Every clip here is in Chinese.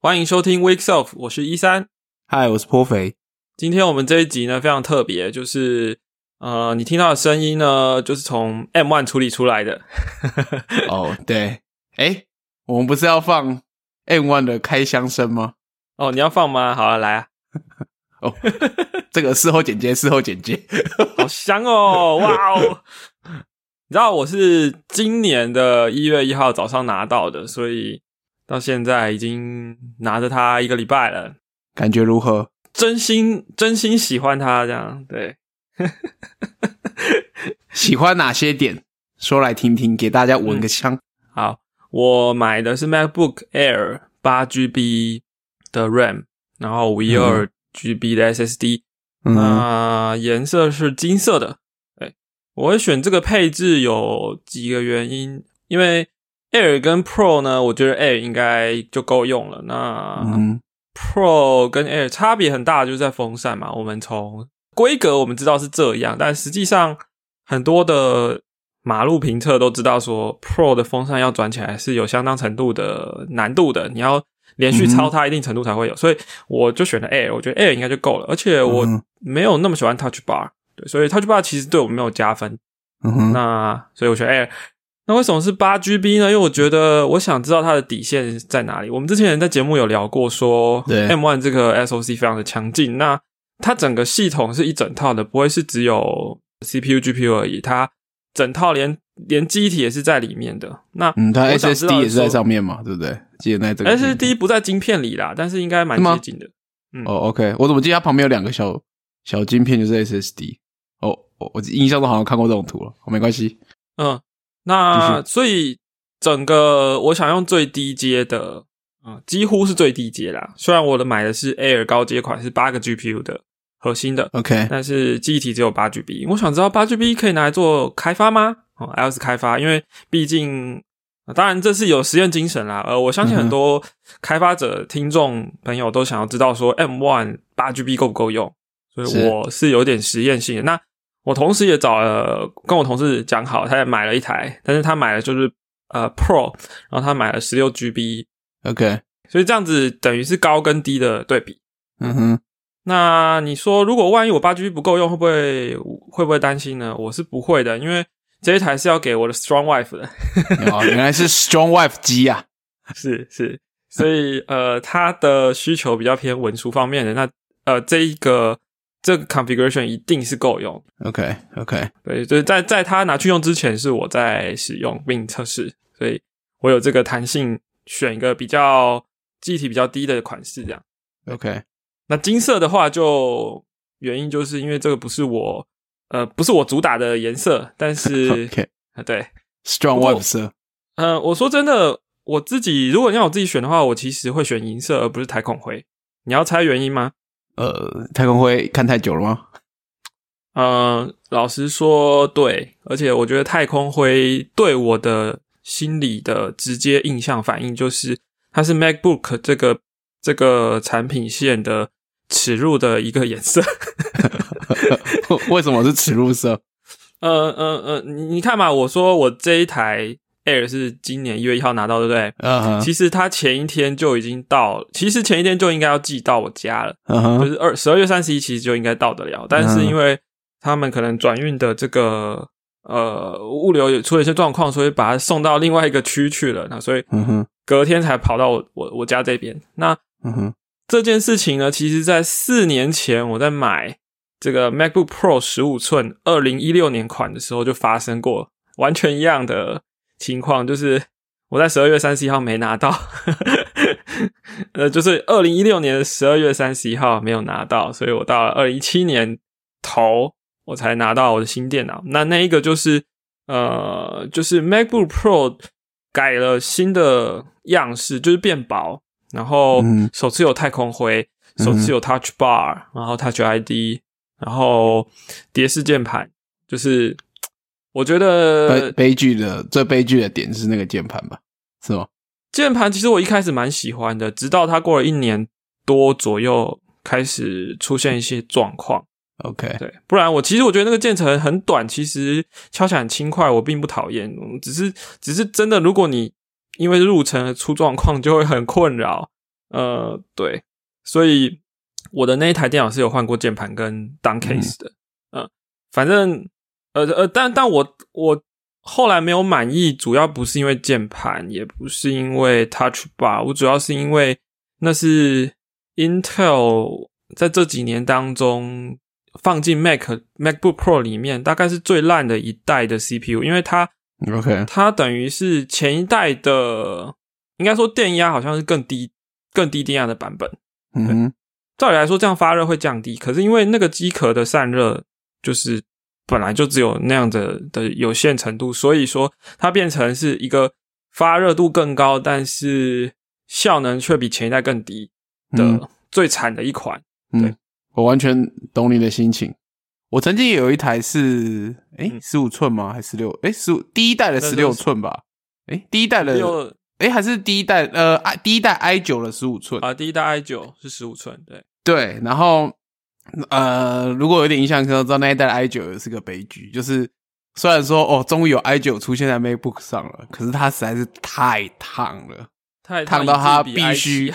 欢迎收听 Wake Self，我是一三。嗨，我是颇肥。今天我们这一集呢非常特别，就是呃，你听到的声音呢，就是从 M One 处理出来的。哦，对，哎，我们不是要放 M One 的开箱声吗？哦，你要放吗？好了，来啊。哦，这个事后剪接，事后剪接，好香哦！哇哦，你知道我是今年的一月一号早上拿到的，所以到现在已经拿着它一个礼拜了，感觉如何？真心真心喜欢它，这样对。喜欢哪些点？说来听听，给大家闻个香。好，我买的是 MacBook Air 八 GB 的 RAM，然后五一二。GB 的 SSD，那颜色是金色的。哎，我会选这个配置有几个原因，因为 Air 跟 Pro 呢，我觉得 Air 应该就够用了。那 Pro 跟 Air 差别很大，就是在风扇嘛。我们从规格我们知道是这样，但实际上很多的马路评测都知道说，Pro 的风扇要转起来是有相当程度的难度的，你要。连续超它一定程度才会有，所以我就选了 Air，我觉得 Air 应该就够了，而且我没有那么喜欢 Touch Bar，对，所以 Touch Bar 其实对我没有加分。嗯那所以我选 Air。那为什么是八 GB 呢？因为我觉得我想知道它的底线在哪里。我们之前在节目有聊过，说 M1 这个 SOC 非常的强劲，那它整个系统是一整套的，不会是只有 CPU、GPU 而已，它整套连。连机体也是在里面的，那嗯，它 SSD 也是在上面嘛，对不对？记得那这个 SSD 不在晶片里啦，但是应该蛮接近的。嗯，哦，OK，我怎么记得它旁边有两个小小晶片，就是 SSD。哦，我我印象中好像看过这种图了，没关系。嗯，那所以整个我想用最低阶的，啊，几乎是最低阶啦。虽然我的买的是 Air 高阶款，是八个 GPU 的核心的，OK，但是记忆体只有八 GB。我想知道八 GB 可以拿来做开发吗？哦，iOS 开发，因为毕竟，当然这是有实验精神啦。呃，我相信很多开发者、听众朋友都想要知道说，M One 八 GB 够不够用，所以我是有点实验性的。那我同时也找了跟我同事讲好，他也买了一台，但是他买的就是呃 Pro，然后他买了十六 GB，OK，所以这样子等于是高跟低的对比。嗯哼，那你说如果万一我八 GB 不够用，会不会会不会担心呢？我是不会的，因为。这一台是要给我的 Strong Wife 的，哦，原来是 Strong Wife 机啊，是是，所以呃，他的需求比较偏文书方面的，那呃，这一个这个 configuration 一定是够用，OK OK，对，就是在在它拿去用之前，是我在使用并测试，所以我有这个弹性，选一个比较记忆体比较低的款式，这样，OK，那金色的话，就原因就是因为这个不是我。呃，不是我主打的颜色，但是 对，strong white 色。嗯，我说真的，我自己如果让我自己选的话，我其实会选银色，而不是台孔灰。你要猜原因吗？呃，太空灰看太久了吗？嗯，老实说，对，而且我觉得太空灰对我的心理的直接印象反应就是，它是 MacBook 这个这个产品线的耻辱的一个颜色。为什么是耻辱色？呃呃呃，你你看嘛，我说我这一台 Air 是今年一月一号拿到，对不对？嗯，其实它前一天就已经到，其实前一天就应该要寄到我家了，就是二十二月三十一，其实就应该到得了。但是因为他们可能转运的这个呃物流也出了一些状况，所以把它送到另外一个区去了。那所以隔天才跑到我我我家这边。那这件事情呢，其实在四年前我在买。这个 MacBook Pro 十五寸，二零一六年款的时候就发生过完全一样的情况，就是我在十二月三十一号没拿到，呃，就是二零一六年的十二月三十一号没有拿到，所以我到了二零一七年头我才拿到我的新电脑。那那一个就是呃，就是 MacBook Pro 改了新的样式，就是变薄，然后首次有太空灰，首次有 Touch Bar，然后 Touch ID。然后蝶式键盘，就是我觉得悲剧的最悲剧的点是那个键盘吧，是吗？键盘其实我一开始蛮喜欢的，直到它过了一年多左右开始出现一些状况。OK，对，不然我其实我觉得那个键程很短，其实敲起来很轻快，我并不讨厌。只是只是真的，如果你因为入程出状况，就会很困扰。呃，对，所以我的那一台电脑是有换过键盘跟 down case 的，嗯，反正呃呃，但但我我后来没有满意，主要不是因为键盘，也不是因为 touch bar，我主要是因为那是 Intel 在这几年当中放进 Mac MacBook Pro 里面，大概是最烂的一代的 CPU，因为它 OK，它等于是前一代的，应该说电压好像是更低。更低电压的版本，嗯，照理来说这样发热会降低，可是因为那个机壳的散热就是本来就只有那样的的有限程度，所以说它变成是一个发热度更高，但是效能却比前一代更低的最惨的一款。嗯，我完全懂你的心情。我曾经也有一台是，哎，十五寸吗？还是六？哎，十五第一代的十六寸吧？哎，第一代的。哎，还是第一代呃，i 第一代 i 九的十五寸啊，第一代 i 九是十五寸，对对。然后呃，如果有点印象，可能知道那一代 i 九也是个悲剧。就是虽然说哦，终于有 i 九出现在 MacBook 上了，可是它实在是太烫了，太烫到它必须，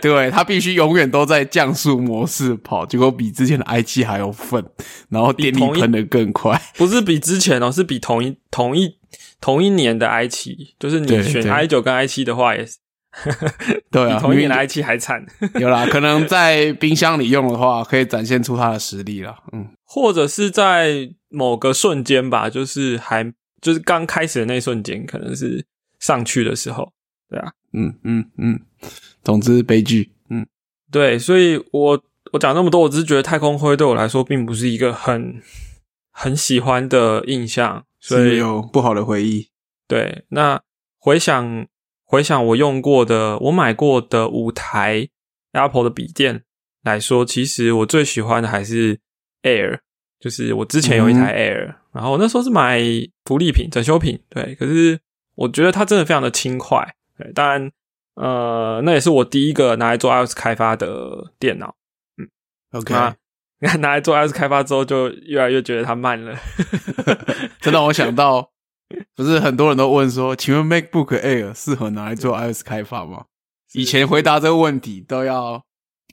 对它必须永远都在降速模式跑，结果比之前的 i 七还要愤，然后电力喷的更快，不是比之前哦，是比同一同一。同一年的 i 七，就是你选 i 九跟 i 七的话，也是 对啊，同一年的 i 七还惨。有啦，可能在冰箱里用的话，可以展现出它的实力了。嗯，或者是在某个瞬间吧，就是还就是刚开始的那瞬间，可能是上去的时候，对啊，嗯嗯嗯，总之悲剧。嗯，对，所以我我讲那么多，我只是觉得太空灰对我来说并不是一个很很喜欢的印象。所以有不好的回忆。对，那回想回想我用过的、我买过的五台 Apple 的笔电来说，其实我最喜欢的还是 Air，就是我之前有一台 Air，然后那时候是买福利品、整修品。对，可是我觉得它真的非常的轻快。对，当然，呃，那也是我第一个拿来做 iOS 开发的电脑。嗯，OK。你看 拿来做 iOS 开发之后，就越来越觉得它慢了。这让我想到，不是很多人都问说，请问 MacBook Air 适合拿来做 iOS 开发吗？以前回答这个问题都要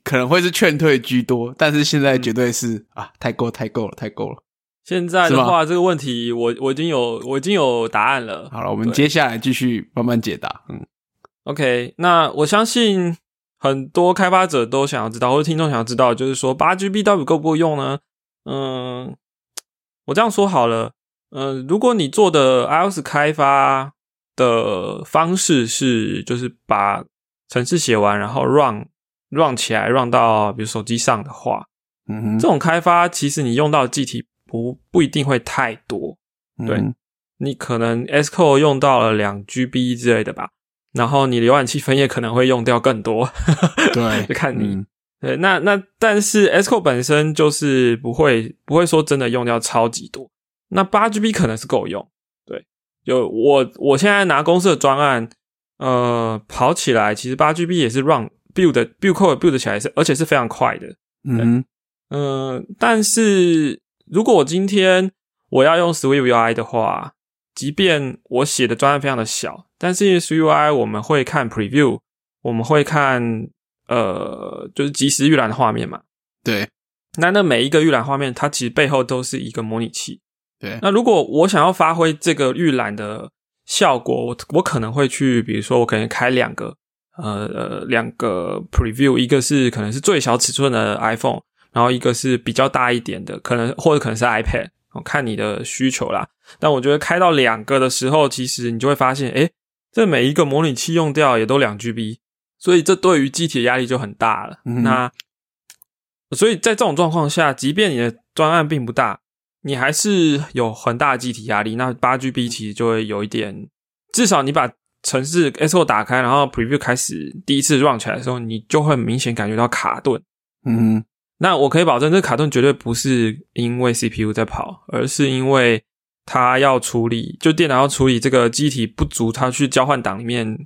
可能会是劝退居多，但是现在绝对是啊，太够太够了，太够了。现在的话，这个问题我我已经有我已经有答案了。好了，我们接下来继续慢慢解答。嗯，OK，那我相信。很多开发者都想要知道，或者听众想要知道，就是说八 GB 到底够不够用呢？嗯，我这样说好了，嗯，如果你做的 iOS 开发的方式是，就是把程式写完，然后 run run 起来，run 到比如手机上的话，嗯，这种开发其实你用到的记体不不一定会太多，对你可能 S Code 用到了两 GB 之类的吧。然后你浏览器分页可能会用掉更多，对，就看你。对，那那但是 S Code 本身就是不会不会说真的用掉超级多。那八 GB 可能是够用，对。就我我现在拿公司的专案，呃，跑起来其实八 GB 也是 run build build code build 起来是，而且是非常快的。嗯嗯，但是如果我今天我要用 Swift UI 的话，即便我写的专案非常的小。但是因为 UI 我们会看 Preview，我们会看呃，就是即时预览的画面嘛。对，那那每一个预览画面，它其实背后都是一个模拟器。对，那如果我想要发挥这个预览的效果，我我可能会去，比如说我可能开两个呃呃两个 Preview，一个是可能是最小尺寸的 iPhone，然后一个是比较大一点的，可能或者可能是 iPad，看你的需求啦。但我觉得开到两个的时候，其实你就会发现，诶。这每一个模拟器用掉也都两 GB，所以这对于机体的压力就很大了。那所以在这种状况下，即便你的专案并不大，你还是有很大的机体压力。那八 GB 其实就会有一点，至少你把城市 SO 打开，然后 Preview 开始第一次 run 起来的时候，你就会明显感觉到卡顿。嗯，那我可以保证，这卡顿绝对不是因为 CPU 在跑，而是因为。它要处理，就电脑要处理这个机体不足，它去交换档里面，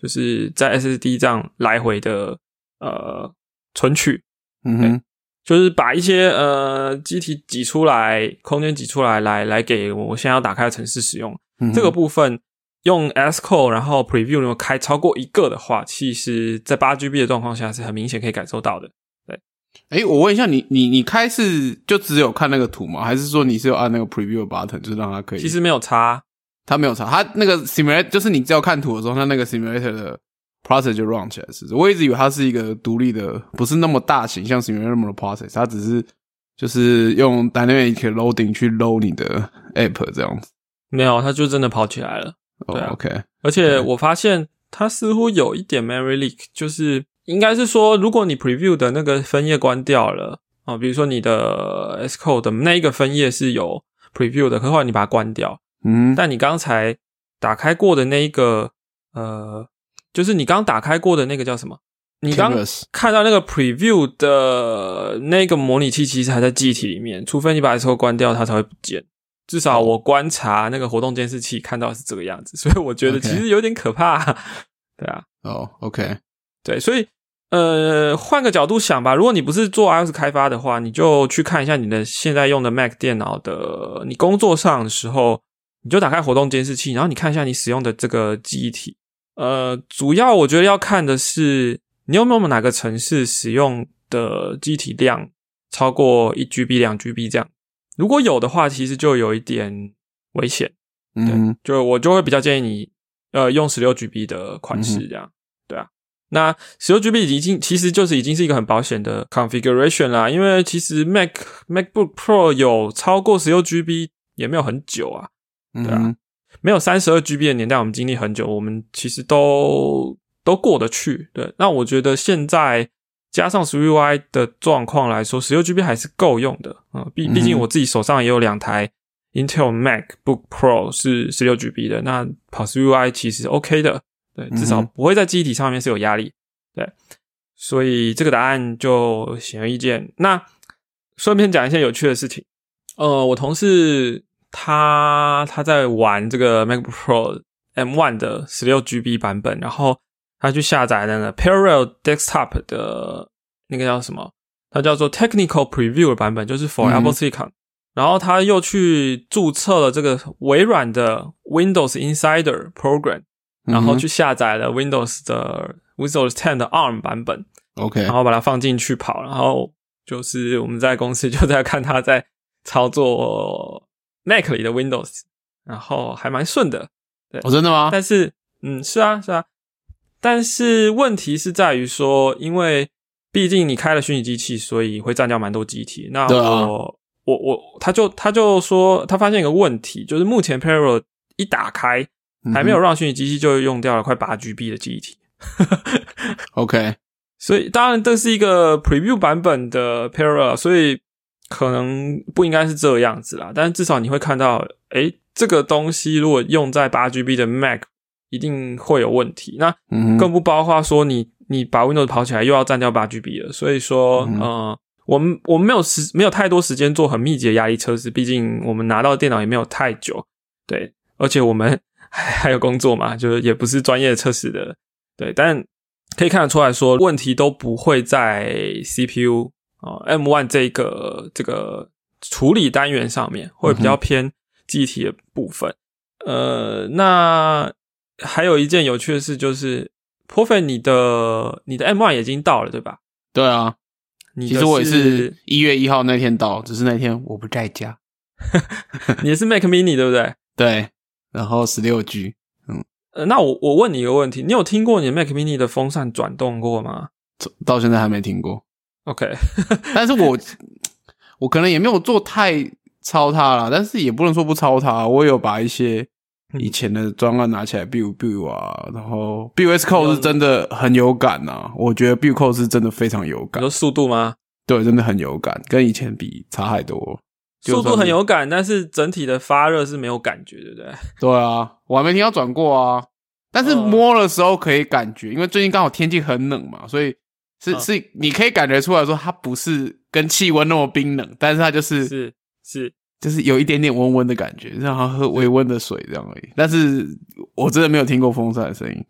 就是在 SSD 这样来回的呃存取，嗯哼，就是把一些呃机体挤出来，空间挤出来，来来给我现在要打开的城市使用。这个部分用 S Code，然后 Preview 如果开超过一个的话，其实在八 GB 的状况下是很明显可以感受到的。对，哎，我问一下你，你你开是就只有看那个图吗？还是说你是有按那个 Preview button，就是让它可以？其实没有差，它没有差，它那个 Simulator 就是你只要看图的时候，它那个 Simulator 的 process 就 run 起来。是，我一直以为它是一个独立的，不是那么大型，像那么的 process，它只是就是用 dynamic loading 去 load 你的 app 这样子。没有，它就真的跑起来了。对，OK。而且我发现它似乎有一点 memory leak，就是应该是说，如果你 preview 的那个分页关掉了啊，比如说你的 S code 的那一个分页是有 preview 的，可后来你把它关掉，嗯，但你刚才打开过的那一个呃，就是你刚打开过的那个叫什么？你刚看到那个 preview 的那个模拟器，其实还在记忆体里面，除非你把 S code 关掉，它才会不见。至少我观察那个活动监视器看到是这个样子，所以我觉得其实有点可怕。对啊，哦，OK，对，所以呃，换个角度想吧，如果你不是做 iOS 开发的话，你就去看一下你的现在用的 Mac 电脑的，你工作上的时候，你就打开活动监视器，然后你看一下你使用的这个记忆体。呃，主要我觉得要看的是你有没有哪个城市使用的机体量超过一 GB、两 GB 这样。如果有的话，其实就有一点危险。嗯，就我就会比较建议你，呃，用十六 GB 的款式这样。对啊，那十六 GB 已经其实就是已经是一个很保险的 configuration 啦。因为其实 Mac MacBook Pro 有超过十六 GB 也没有很久啊。对啊，没有三十二 GB 的年代，我们经历很久，我们其实都都过得去。对，那我觉得现在。加上 SwiftUI 的状况来说，十六 GB 还是够用的啊。毕毕竟我自己手上也有两台 Intel MacBook Pro 是十六 GB 的，那跑 SwiftUI 其实 OK 的，对，至少不会在记忆体上面是有压力。对，所以这个答案就显而易见。那顺便讲一些有趣的事情，呃，我同事他他在玩这个 MacBook Pro M1 的十六 GB 版本，然后。他去下载那个 Parallel Desktop 的那个叫什么？它叫做 Technical Preview 版本，就是 For Apple Silicon。然后他又去注册了这个微软的 Windows Insider Program，然后去下载了 Windows 的 Windows 10的 ARM 版本。OK，然后把它放进去跑，然后就是我们在公司就在看他在操作 Mac 里的 Windows，然后还蛮顺的。对，哦，真的吗？但是，嗯，是啊，是啊。但是问题是在于说，因为毕竟你开了虚拟机器，所以会占掉蛮多机体。那我我我，他就他就说，他发现一个问题，就是目前 Parallel 一打开，还没有让虚拟机器就用掉了快八 GB 的记忆体。OK，所以当然这是一个 Preview 版本的 Parallel，所以可能不应该是这样子啦。但是至少你会看到，哎，这个东西如果用在八 GB 的 Mac。一定会有问题，那更不包括说你你把 Windows 跑起来又要占掉八 GB 了，所以说，呃，我们我们没有时没有太多时间做很密集的压力测试，毕竟我们拿到电脑也没有太久，对，而且我们还 还有工作嘛，就是也不是专业测试的，对，但可以看得出来说问题都不会在 CPU 啊 M1 这个这个处理单元上面，会比较偏记忆体的部分，呃，那。还有一件有趣的事就是 p r o f e 你的你的 M One 已经到了，对吧？对啊，你其实我也是一月一号那天到，只是那天我不在家。你是 Mac Mini 对不对？对，然后十六 G。嗯，呃，那我我问你一个问题，你有听过你 Mac Mini 的风扇转动过吗？到现在还没听过。OK，但是我我可能也没有做太抄它啦，但是也不能说不抄它，我有把一些。以前的专案拿起来，build build 啊，然后 build S code 是真的很有感呐。我觉得 build code 是真的非常有感。有速度吗？对，真的很有感，跟以前比差太多。速度很有感，但是整体的发热是没有感觉，对不对？对啊，我还没听到转过啊。但是摸的时候可以感觉，因为最近刚好天气很冷嘛，所以是是你可以感觉出来说它不是跟气温那么冰冷，但是它就是是是。就是有一点点温温的感觉，让它喝微温的水这样而已。但是我真的没有听过风扇的声音。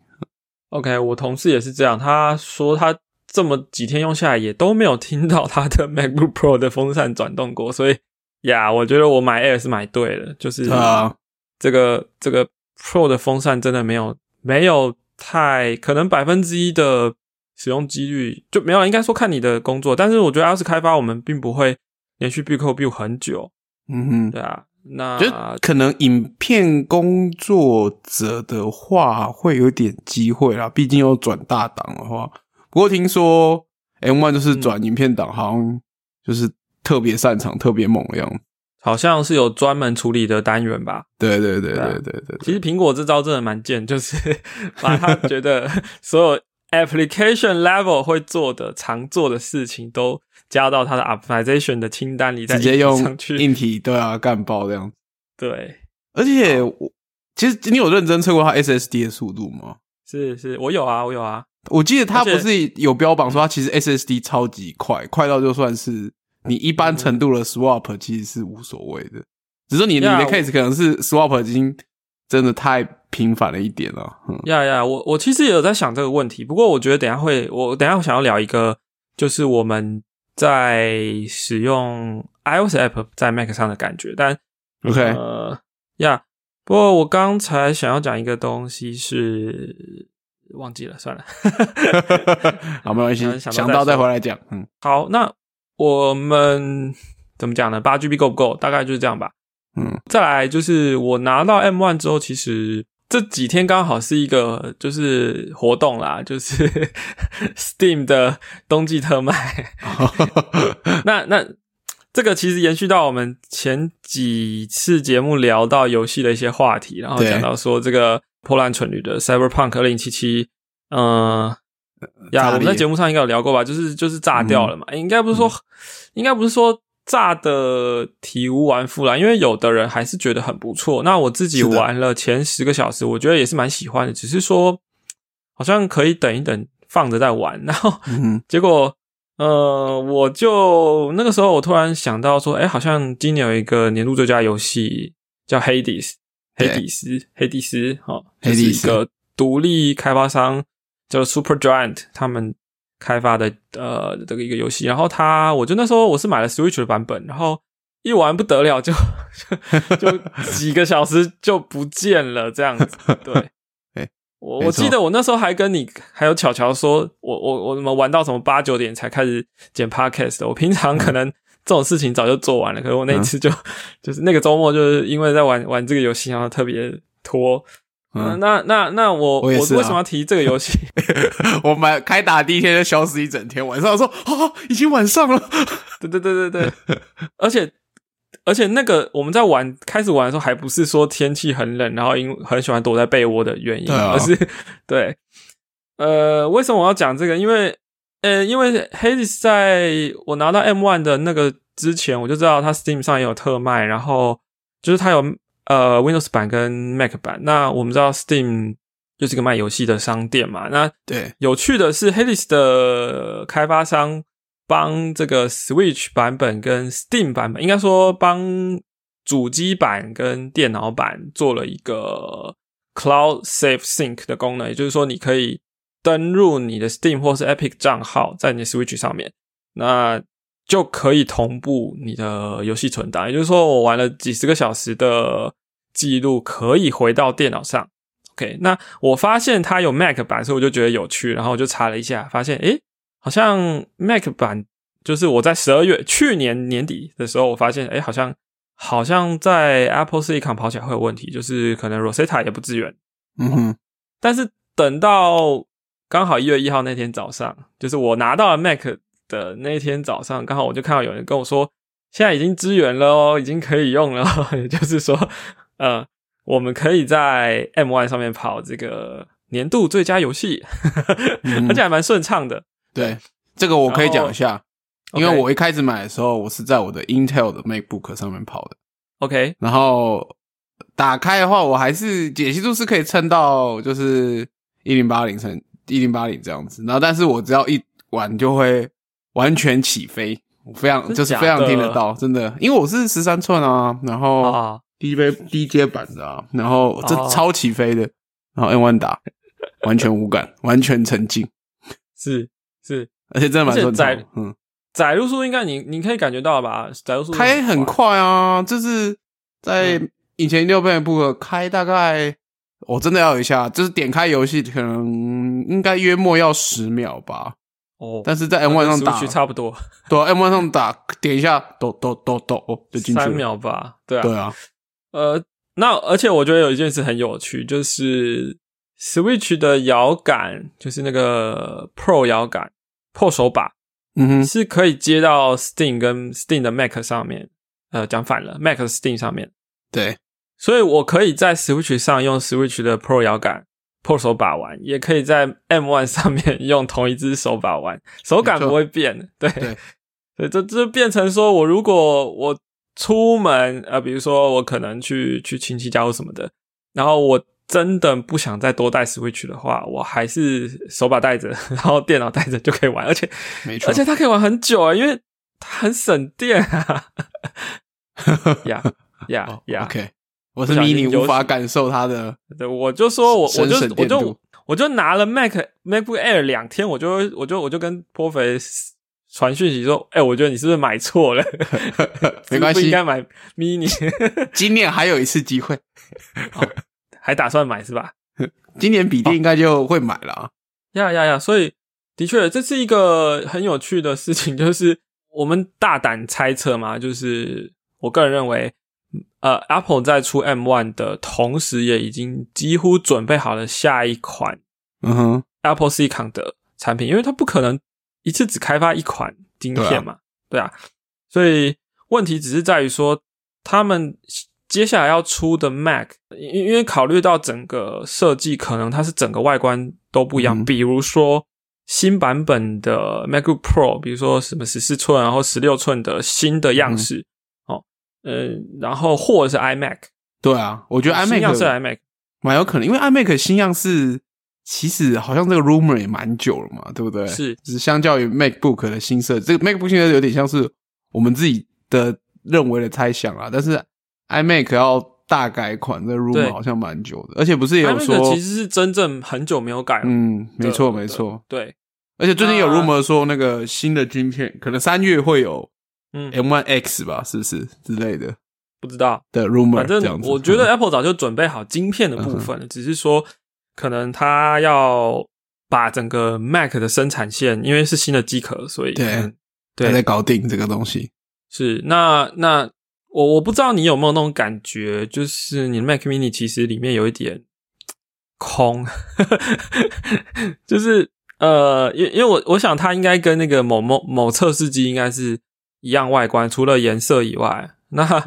OK，我同事也是这样，他说他这么几天用下来也都没有听到他的 MacBook Pro 的风扇转动过。所以呀，我觉得我买 Air 是买对了，就是啊，这个这个 Pro 的风扇真的没有没有太可能百分之一的使用几率就没有了。应该说看你的工作，但是我觉得 iOS 开发我们并不会连续 build code build 很久。嗯哼，对啊，那就可能影片工作者的话会有点机会啦，毕竟要转大档的话。不过听说 M One 就是转影片档，好像就是特别擅长、特别猛的样子。好像是有专门处理的单元吧？对对对对对对。其实苹果这招真的蛮贱，就是 把他觉得所有 application level 会做的、常做的事情都加到它的 optimization 的清单里，直接用硬体对啊干爆这样。对，而且我其实你有认真测过它 SSD 的速度吗？是是，我有啊，我有啊。我记得它不是有标榜说它其实 SSD 超级快，快到就算是。你一般程度的 swap 其实是无所谓的，只是你你的 case 可能是 swap 已经真的太频繁了一点了。呀呀，我我其实也有在想这个问题，不过我觉得等下会，我等下我想要聊一个，就是我们在使用 iOS app 在 Mac 上的感觉。但 OK，呃，呀，不过我刚才想要讲一个东西是忘记了，算了 好，没关系，想到再回来讲。嗯，好，那。我们怎么讲呢？八 GB 够不够？大概就是这样吧。嗯，再来就是我拿到 M One 之后，其实这几天刚好是一个就是活动啦，就是 Steam 的冬季特卖。那那这个其实延续到我们前几次节目聊到游戏的一些话题，然后讲到说这个破烂蠢驴的 Cyberpunk 二零七七，嗯。呀，我们在节目上应该有聊过吧？就是就是炸掉了嘛，应该不是说，应该不是说炸的体无完肤啦，因为有的人还是觉得很不错。那我自己玩了前十个小时，我觉得也是蛮喜欢的，只是说好像可以等一等，放着再玩。然后结果，呃，我就那个时候我突然想到说，哎，好像今年有一个年度最佳游戏叫《黑迪斯》，黑迪斯，黑迪斯，哈，就是一个独立开发商。叫 Super Giant，他们开发的呃这个一个游戏，然后他，我就那时候我是买了 Switch 的版本，然后一玩不得了，就 就 几个小时就不见了，这样子。对，我我记得我那时候还跟你还有巧巧说，我我我怎么玩到什么八九点才开始剪 Podcast，的我平常可能这种事情早就做完了，可是我那次就就是那个周末就是因为在玩玩这个游戏，然后特别拖。嗯，那那那我我为什么要提这个游戏？我们开打第一天就消失一整天，晚上说啊，已经晚上了。对对对对对，而且而且那个我们在玩开始玩的时候，还不是说天气很冷，然后因很喜欢躲在被窝的原因，而是对。呃，为什么我要讲这个？因为呃，因为 Hades 在我拿到 M One 的那个之前，我就知道它 Steam 上也有特卖，然后就是它有。呃，Windows 版跟 Mac 版，那我们知道 Steam 就是个卖游戏的商店嘛。那对，有趣的是 h a l i s 的开发商帮这个 Switch 版本跟 Steam 版本，应该说帮主机版跟电脑版做了一个 Cloud Safe Sync 的功能，也就是说，你可以登入你的 Steam 或是 Epic 账号在你的 Switch 上面，那。就可以同步你的游戏存档，也就是说，我玩了几十个小时的记录可以回到电脑上。OK，那我发现它有 Mac 版，所以我就觉得有趣，然后我就查了一下，发现诶，好像 Mac 版就是我在十二月去年年底的时候，我发现诶，好像好像在 Apple Silicon 跑起来会有问题，就是可能 Rosetta 也不支援。嗯哼，但是等到刚好一月一号那天早上，就是我拿到了 Mac。的那天早上，刚好我就看到有人跟我说，现在已经支援了哦，已经可以用了。也就是说，呃，我们可以在 M One 上面跑这个年度最佳游戏，而且还蛮顺畅的。对，这个我可以讲一下，因为我一开始买的时候，我是在我的 Intel 的 MacBook 上面跑的。OK，然后打开的话，我还是解析度是可以撑到就是一零八零乘一零八零这样子。然后，但是我只要一玩就会。完全起飞，我非常就是非常听得到，真的，因为我是十三寸啊，然后低阶低阶版的啊，然后这超起飞的，然后 N one 打完全无感，完全沉浸，是是，而且真的蛮顺畅，嗯，载入速应该你你可以感觉到吧？载入速开很快啊，就是在以前六倍不开大概我真的要一下，就是点开游戏，可能应该约莫要十秒吧。哦，但是在 M One 上打差不多，对，M One 上打点一下，抖抖抖抖哦，就进去三秒吧。对啊，对啊。呃，那而且我觉得有一件事很有趣，就是 Switch 的摇杆，就是那个 Pro 摇杆、Pro 手把，嗯哼，是可以接到 Steam 跟 Steam 的 Mac 上面。呃，讲反了，Mac Steam 上面。对，所以我可以在 Switch 上用 Switch 的 Pro 摇杆、Pro 手把玩，也可以在 M One 上面 用同一只手把玩，手感不会变。对，所以这这变成说我如果我出门，呃，比如说我可能去去亲戚家或什么的，然后我真的不想再多带 Switch 的话，我还是手把带着，然后电脑带着就可以玩，而且没错，而且它可以玩很久啊，因为它很省电啊。呀呀呀！OK，我是迷你，无法感受它的。对，我就说我我就我就我就拿了 Mac MacBook Air 两天，我就我就我就跟颇肥传讯息说：“哎，我觉得你是不是买错了？没关系，应该买 Mini。今年还有一次机会，还打算买是吧？今年笔电应该就会买了啊！呀呀呀！所以的确，这是一个很有趣的事情，就是我们大胆猜测嘛，就是。我个人认为，呃，Apple 在出 M One 的同时，也已经几乎准备好了下一款，嗯哼，Apple Silicon 的产品，因为它不可能一次只开发一款晶片嘛，对啊，所以问题只是在于说，他们接下来要出的 Mac，因因为考虑到整个设计，可能它是整个外观都不一样，比如说新版本的 MacBook Pro，比如说什么十四寸，然后十六寸的新的样式。哦嗯，然后或者是 iMac，对啊，我觉得 iMac 样式 iMac 蛮有可能，因为 iMac 新样式其实好像这个 rumor 也蛮久了嘛，对不对？是，只是相较于 MacBook 的新设，这个 MacBook 新设有点像是我们自己的认为的猜想啊。但是 iMac 要大改款，这 rumor 好像蛮久的，而且不是也有说其实是真正很久没有改了。嗯，没错没错，对。而且最近有 rumor 说那个新的晶片可能三月会有。嗯，M One X 吧，是不是之类的？不知道的 rumor。反正我觉得 Apple 早就准备好晶片的部分了，只是说可能他要把整个 Mac 的生产线，因为是新的机壳，所以对对在搞定这个东西。是那那我我不知道你有没有那种感觉，就是你的 Mac Mini 其实里面有一点空，就是呃，因因为我我想它应该跟那个某某某测试机应该是。一样外观，除了颜色以外，那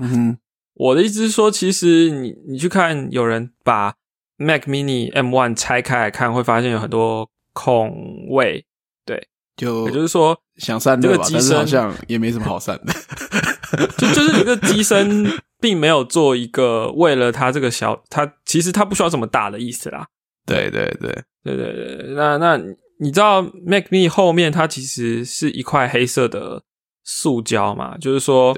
我的意思是说，其实你你去看，有人把 Mac Mini M1 拆开来看，会发现有很多空位。对，就也就是说，想散这个机身好像也没什么好散 的。就就是这个机身，并没有做一个为了它这个小，它其实它不需要这么大的意思啦。对对对对对对，那那你知道 Mac Mini 后面它其实是一块黑色的。塑胶嘛，就是说，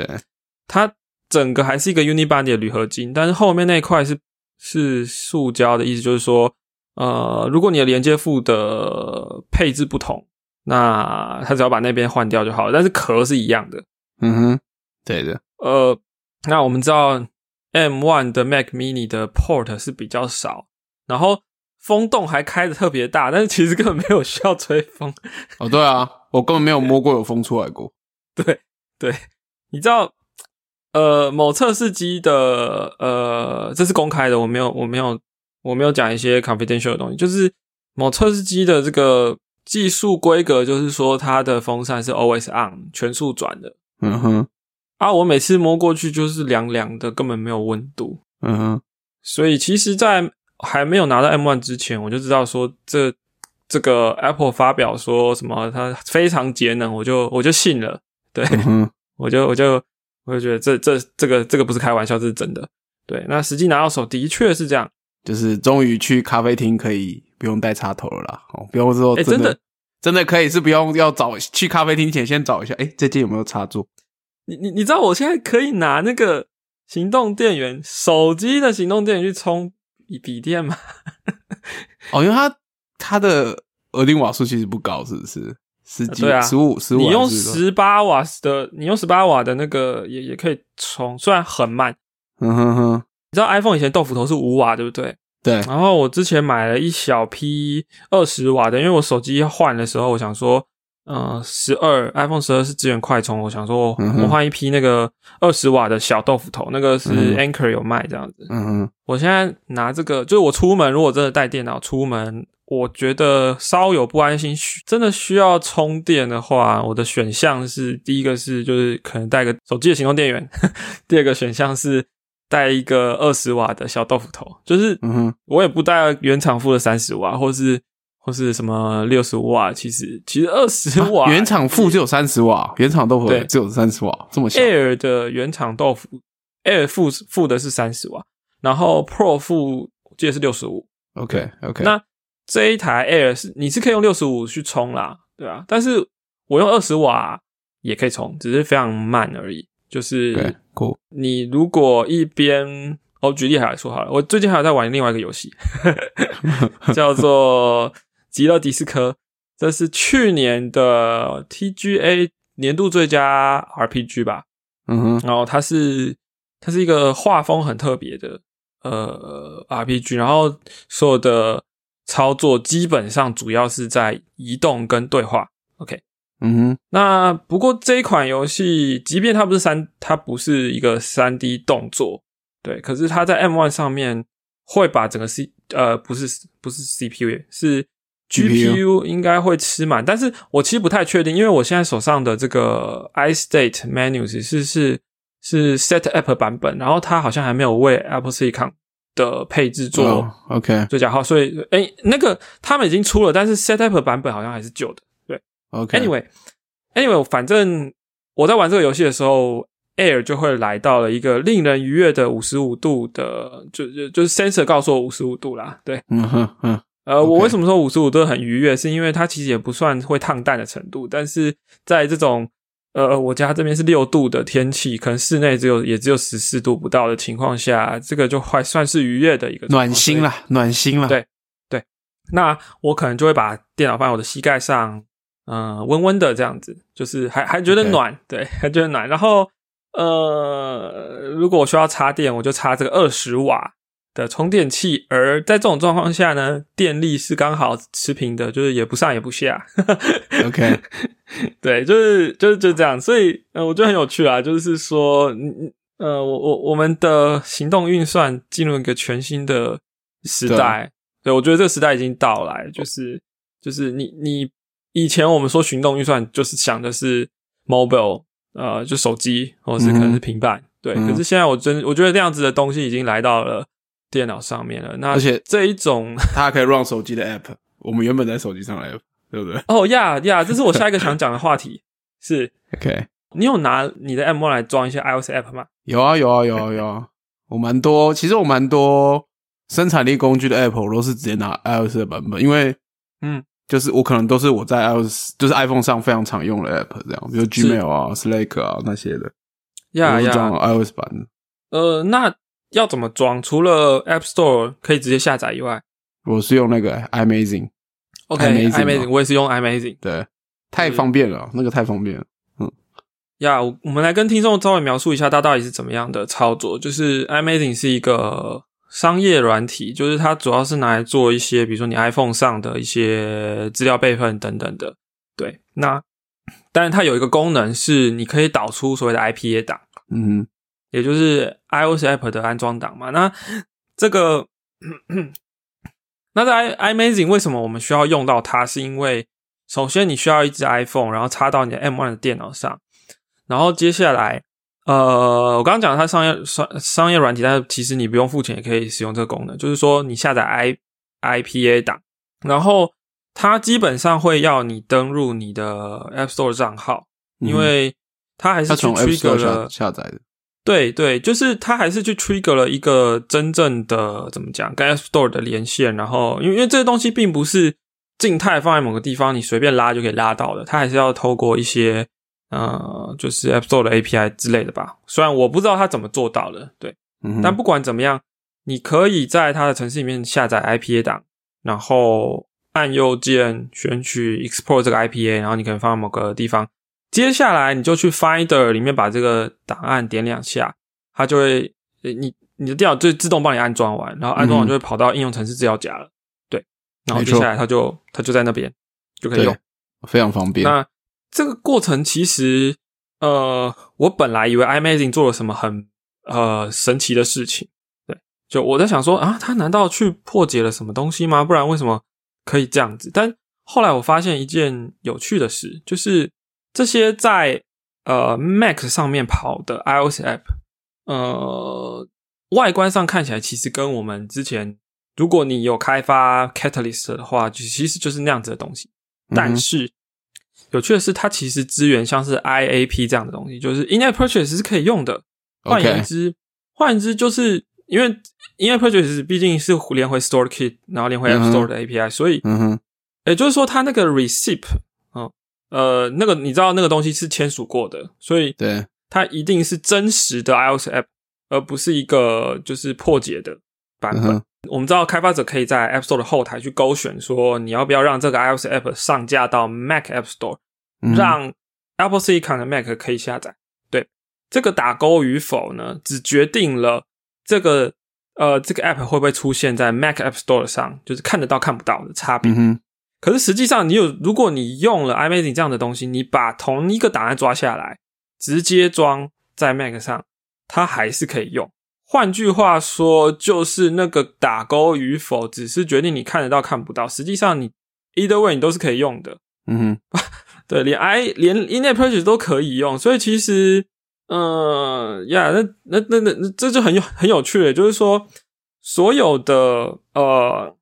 它整个还是一个 Unibody 的铝合金，但是后面那一块是是塑胶的意思，就是说，呃，如果你的连接副的配置不同，那它只要把那边换掉就好了，但是壳是一样的。嗯哼，对的。呃，那我们知道 M One 的 Mac Mini 的 port 是比较少，然后风洞还开的特别大，但是其实根本没有需要吹风。哦，对啊，我根本没有摸过有风出来过。对对，你知道，呃，某测试机的，呃，这是公开的，我没有，我没有，我没有讲一些 confidential 的东西。就是某测试机的这个技术规格，就是说它的风扇是 always on 全速转的。嗯哼，啊，我每次摸过去就是凉凉的，根本没有温度。嗯哼，所以其实，在还没有拿到 M one 之前，我就知道说这这个 Apple 发表说什么它非常节能，我就我就信了。对，我就我就我就觉得这这这个这个不是开玩笑，这是真的。对，那实际拿到手的确是这样，就是终于去咖啡厅可以不用带插头了啦。哦，不用说真的真的可以是不用要找去咖啡厅前先找一下，哎，这件有没有插座？你你你知道我现在可以拿那个行动电源，手机的行动电源去充笔笔电吗？哦，因为它它的额定瓦数其实不高，是不是？十几、十五、十五，你用十八瓦的，你用十八瓦的那个也也可以充，虽然很慢。嗯哼哼，你知道 iPhone 以前豆腐头是五瓦，对不对？对，然后我之前买了一小批二十瓦的，因为我手机换的时候，我想说，呃，十二 iPhone 十二是支援快充，我想说我换一批那个二十瓦的小豆腐头，那个是 Anchor 有卖这样子。嗯嗯，我现在拿这个，就是我出门如果真的带电脑出门，我觉得稍有不安心，真的需要充电的话，我的选项是第一个是就是可能带个手机的行动电源，第二个选项是。带一个二十瓦的小豆腐头，就是嗯我也不带原厂附的三十瓦，或是或是什么六十五瓦。其实其实二十瓦原厂附只有三十瓦，原厂豆腐只有三十瓦，这么小。Air 的原厂豆腐，Air 附附的是三十瓦，然后 Pro 附记得是六十五。OK OK，那这一台 Air 是你是可以用六十五去充啦，对啊，但是我用二十瓦也可以充，只是非常慢而已。就是你如果一边哦，举例来说好了，我最近还有在玩另外一个游戏，叫做《极乐迪斯科》，这是去年的 TGA 年度最佳 RPG 吧？嗯哼，然后它是它是一个画风很特别的呃 RPG，然后所有的操作基本上主要是在移动跟对话。OK。嗯哼，那不过这一款游戏，即便它不是三，它不是一个三 D 动作，对，可是它在 M One 上面会把整个 C 呃不是不是 CPU 是 GPU 应该会吃满，但是我其实不太确定，因为我现在手上的这个 iState Menus 是是是 Set App 版本，然后它好像还没有为 Apple Silicon 的配置做 OK 最佳号，所以哎那个他们已经出了，但是 Set App 版本好像还是旧的。对，OK，Anyway，Anyway，反正我在玩这个游戏的时候，Air 就会来到了一个令人愉悦的五十五度的，就就就是 Sensor 告诉我五十五度啦。对，嗯哼哼。呃，我为什么说五十五度很愉悦？是因为它其实也不算会烫蛋的程度，但是在这种呃我家这边是六度的天气，可能室内只有也只有十四度不到的情况下，这个就还算是愉悦的一个暖心了，暖心了。对对，那我可能就会把电脑放在我的膝盖上。嗯，温温的这样子，就是还还觉得暖，对，还觉得暖。然后，呃，如果我需要插电，我就插这个二十瓦的充电器。而在这种状况下呢，电力是刚好持平的，就是也不上也不下。OK，对，就是就是就这样。所以，呃，我觉得很有趣啊，就是说，呃，我我我们的行动运算进入一个全新的时代。对，我觉得这个时代已经到来，就是就是你你。以前我们说行动运算就是想的是 mobile，呃，就手机或者是可能是平板，对。可是现在我真我觉得这样子的东西已经来到了电脑上面了。那而且这一种 它可以 run 手机的 app，我们原本在手机上的 app，对不对？哦呀呀，这是我下一个想讲的话题。是 OK，你有拿你的 M1 来装一些 iOS app 吗？有啊有啊有啊有啊，我蛮多，其实我蛮多生产力工具的 app 我都是直接拿 iOS 的版本，因为嗯。就是我可能都是我在 iOS，就是 iPhone 上非常常用的 App，这样，比如 Gmail 啊、Slack 啊那些的，呀呀，iOS 版的。呃，那要怎么装？除了 App Store 可以直接下载以外，我是用那个 Amazing，OK，Amazing，我也是用 Amazing，对，太方便了，那个太方便了。嗯，呀，我们来跟听众稍微描述一下它到底是怎么样的操作。就是 Amazing 是一个。商业软体就是它主要是拿来做一些，比如说你 iPhone 上的一些资料备份等等的。对，那但是它有一个功能是你可以导出所谓的 IPA 档，嗯，也就是 iOS App 的安装档嘛。那这个，那在 iMazing 为什么我们需要用到它？是因为首先你需要一只 iPhone，然后插到你的 M1 的电脑上，然后接下来。呃，我刚刚讲它商业商商业软体，但是其实你不用付钱也可以使用这个功能。就是说，你下载 i IPA 档，然后它基本上会要你登录你的 App Store 账号，因为它还是去 trigger 了下载的。对对，就是它还是去 trigger 了一个真正的怎么讲跟 App Store 的连线。然后，因为因为这些东西并不是静态放在某个地方，你随便拉就可以拉到的，它还是要透过一些。呃，就是 App Store 的 API 之类的吧。虽然我不知道它怎么做到的，对，但不管怎么样，你可以在它的城市里面下载 IPA 档，然后按右键选取 Export 这个 IPA，然后你可能放在某个地方。接下来你就去 Finder 里面把这个档案点两下，它就会，你你的电脑就自动帮你安装完，然后安装完就会跑到应用程式资料夹了。对，然后接下来它就它就在那边就可以用，非常方便。那这个过程其实，呃，我本来以为 iMazing 做了什么很呃神奇的事情，对，就我在想说啊，他难道去破解了什么东西吗？不然为什么可以这样子？但后来我发现一件有趣的事，就是这些在呃 Mac 上面跑的 iOS app，呃，外观上看起来其实跟我们之前，如果你有开发 Catalyst 的话，就其实就是那样子的东西。但是有趣的是，它其实支援像是 IAP 这样的东西，就是 In-app Purchase 是可以用的。换言之，换言之，就是因为 In-app Purchase 毕竟是连回 Store Kit，然后连回 App Store 的 API，所以。嗯也就是说，它那个 receipt 哦，呃，那个你知道那个东西是签署过的，所以对它一定是真实的 iOS app，而不是一个就是破解的版本。我们知道开发者可以在 App Store 的后台去勾选，说你要不要让这个 iOS app 上架到 Mac App Store，让 Apple Silicon 的 Mac 可以下载。对这个打勾与否呢，只决定了这个呃这个 app 会不会出现在 Mac App Store 上，就是看得到看不到的差别。可是实际上，你有如果你用了 iMazing 这样的东西，你把同一个档案抓下来，直接装在 Mac 上，它还是可以用。换句话说，就是那个打勾与否，只是决定你看得到看不到。实际上，你 either way 你都是可以用的。嗯哼，对，连 i 连 In-app Purchase 都可以用。所以其实，嗯呀，那那那那这就很有很有趣，就是说所有的呃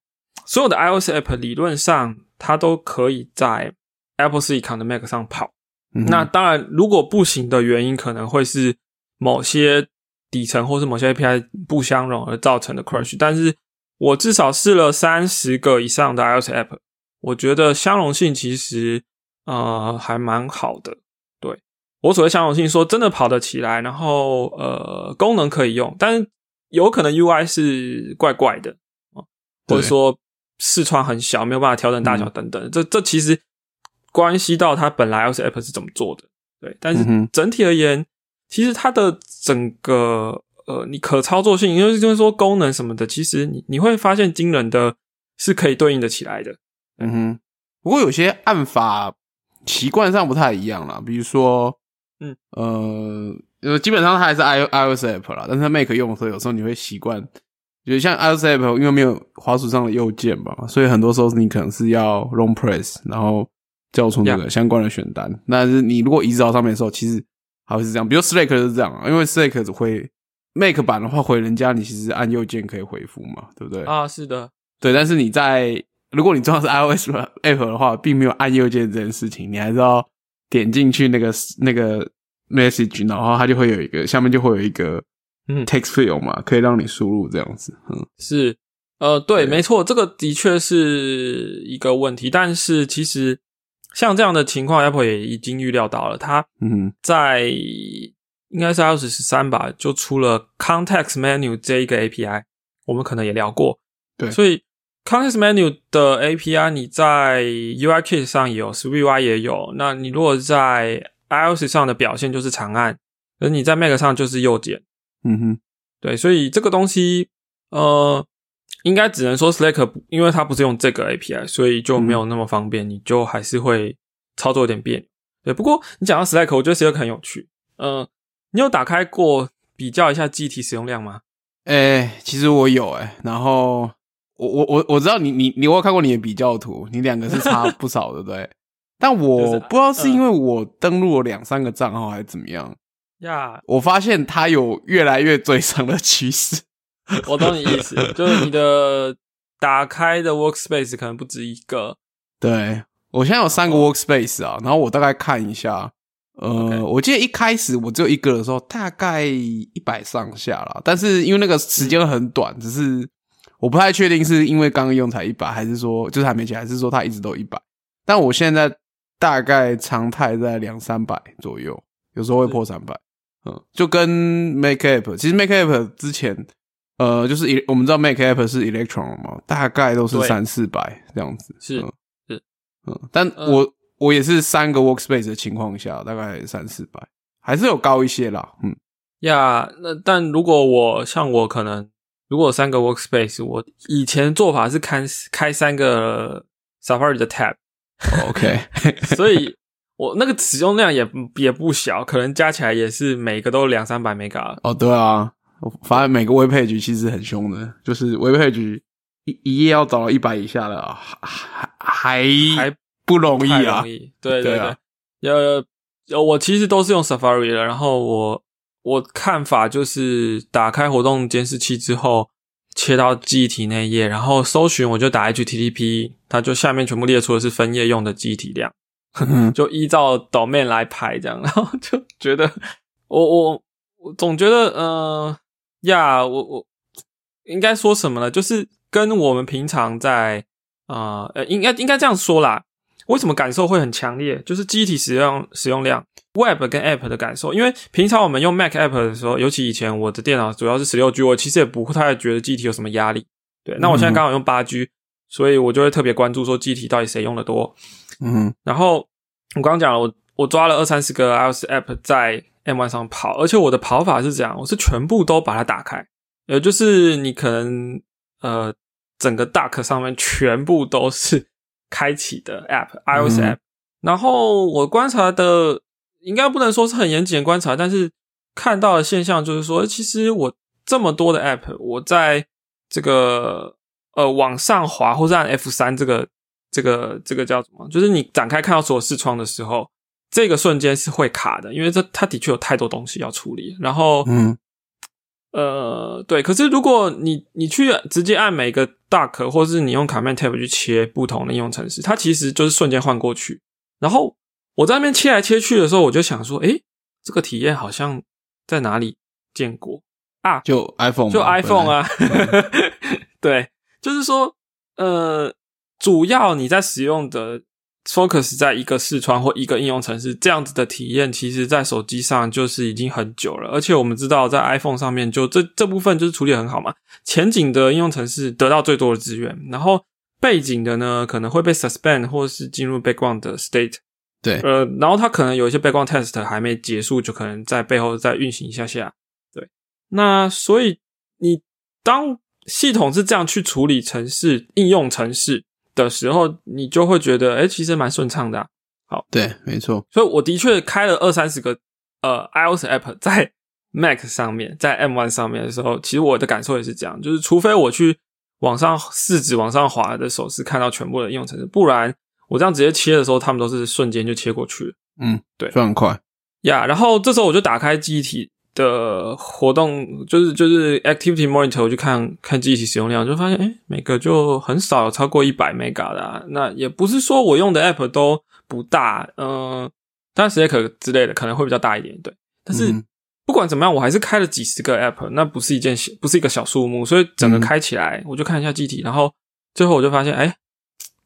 所有的 iOS app 理论上。它都可以在 Apple Silicon 的 Mac 上跑。那当然，如果不行的原因，可能会是某些底层或是某些 API 不相容而造成的 crash。但是我至少试了三十个以上的 iOS app，我觉得相容性其实呃还蛮好的。对我所谓相容性，说真的跑得起来，然后呃功能可以用，但是有可能 UI 是怪怪的啊，或者说。视窗很小，没有办法调整大小等等，这这其实关系到它本来 iOS app 是怎么做的，对。但是整体而言，其实它的整个呃，你可操作性，因为就是说功能什么的，其实你你会发现惊人的是可以对应的起来的。嗯哼。不过有些按法习惯上不太一样啦，比如说，嗯呃，呃，基本上它还是 i iOS app 啦，但是 Mac 用的时候，有时候你会习惯。就像 iOS app，因为没有滑鼠上的右键嘛，所以很多时候你可能是要 long press，然后叫出那个相关的选单。但是你如果移植到上面的时候，其实还会是这样。比如 Slack 是这样啊，因为 Slack 只会 Make 版的话回人家，你其实按右键可以回复嘛，对不对？啊，是的，对。但是你在如果你装的是 iOS app 的话，并没有按右键这件事情，你还是要点进去那个那个 message，然后它就会有一个下面就会有一个。嗯，text field 嘛，可以让你输入这样子。嗯，是，呃，对，没错，这个的确是一个问题。但是其实像这样的情况，Apple 也已经预料到了。它嗯，在应该是 iOS 十三吧，就出了 Context Menu 这一个 API，我们可能也聊过。对，所以 Context Menu 的 API 你在 UIKit 上也有，SwiftUI 也有。那你如果在 iOS 上的表现就是长按，而你在 Mac 上就是右键。嗯哼，对，所以这个东西，呃，应该只能说 Slack，因为它不是用这个 API，所以就没有那么方便，你就还是会操作有点别扭。对，不过你讲到 Slack，我觉得 Slack 很有趣。呃，你有打开过比较一下机体使用量吗？哎，其实我有哎，然后我我我我知道你你你我有看过你的比较图，你两个是差不少的，对。但我不知道是因为我登录了两三个账号还是怎么样。呀，我发现它有越来越追上的趋势。我懂你意思，就是你的 打开的 workspace 可能不止一个。对我现在有三个 workspace 啊，然后我大概看一下，呃，我记得一开始我只有一个的时候，大概一百上下啦。但是因为那个时间很短，只是我不太确定是因为刚刚用才一百，还是说就是还没起，还是说它一直都一百。但我现在大概常态在两三百左右，有时候会破三百。嗯，就跟 Make App，其实 Make App 之前，呃，就是我们知道 Make App 是 Electron 嘛，大概都是三四百这样子。是是，嗯，但我我也是三个 Workspace 的情况下，大概三四百，还是有高一些啦。嗯，呀，那但如果我像我可能，如果三个 workspace，我以前做法是开开三个 Safari 的 tab，OK，所以我那个使用量也也不小，可能加起来也是每个都两三百 mega。哦，对啊，我发现每个 web page 其实很凶的，就是 web page 一一页要找到一百以下的，还还还不容易啊。对对对，呃，我其实都是用 Safari 的，然后我。我看法就是打开活动监视器之后，切到记忆体那页，然后搜寻，我就打 HTTP，它就下面全部列出的是分页用的记忆体量，就依照 domain 来排这样，然后就觉得我我我总觉得呃呀，我我应该说什么呢？就是跟我们平常在啊呃应该应该这样说啦。为什么感受会很强烈？就是机体使用使用量，Web 跟 App 的感受。因为平常我们用 Mac App 的时候，尤其以前我的电脑主要是十六 G，我其实也不太觉得机体有什么压力。对，那我现在刚好用八 G，所以我就会特别关注说机体到底谁用的多。嗯，然后我刚刚讲了，我我抓了二三十个 iOS App 在 M1 上跑，而且我的跑法是这样，我是全部都把它打开，呃就是你可能呃整个 Duck 上面全部都是。开启的 App，iOS App，然后我观察的应该不能说是很严谨的观察，但是看到的现象就是说，其实我这么多的 App，我在这个呃往上滑或者按 F 三这个这个这个叫什么？就是你展开看到所有视窗的时候，这个瞬间是会卡的，因为这它的确有太多东西要处理，然后嗯。呃，对，可是如果你你去直接按每个 Dock，或是你用 Command Tab 去切不同的应用程式，它其实就是瞬间换过去。然后我在那边切来切去的时候，我就想说，诶，这个体验好像在哪里见过啊？就 iPhone，就 iPhone 啊。对，就是说，呃，主要你在使用的。focus 在一个视窗或一个应用程式这样子的体验，其实，在手机上就是已经很久了。而且我们知道，在 iPhone 上面，就这这部分就是处理很好嘛。前景的应用程式得到最多的资源，然后背景的呢，可能会被 suspend 或是进入 background 的 state。对，呃，然后它可能有一些 background test 还没结束，就可能在背后再运行一下下。对，那所以你当系统是这样去处理程式应用程式。的时候，你就会觉得，哎，其实蛮顺畅的。好，对，没错。所以我的确开了二三十个呃 iOS app 在 Mac 上面，在 M One 上面的时候，其实我的感受也是这样，就是除非我去往上四指往上滑的手势看到全部的应用程式，不然我这样直接切的时候，他们都是瞬间就切过去了。嗯，对，非常快呀。然后这时候我就打开记忆体。的活动就是就是 activity monitor，我去看看记忆体使用量，就发现哎，每个就很少有超过一百 mega 的。那也不是说我用的 app 都不大，嗯，当然 Slack 之类的可能会比较大一点，对。但是不管怎么样，我还是开了几十个 app，那不是一件小，不是一个小数目，所以整个开起来，我就看一下机体，然后最后我就发现，哎，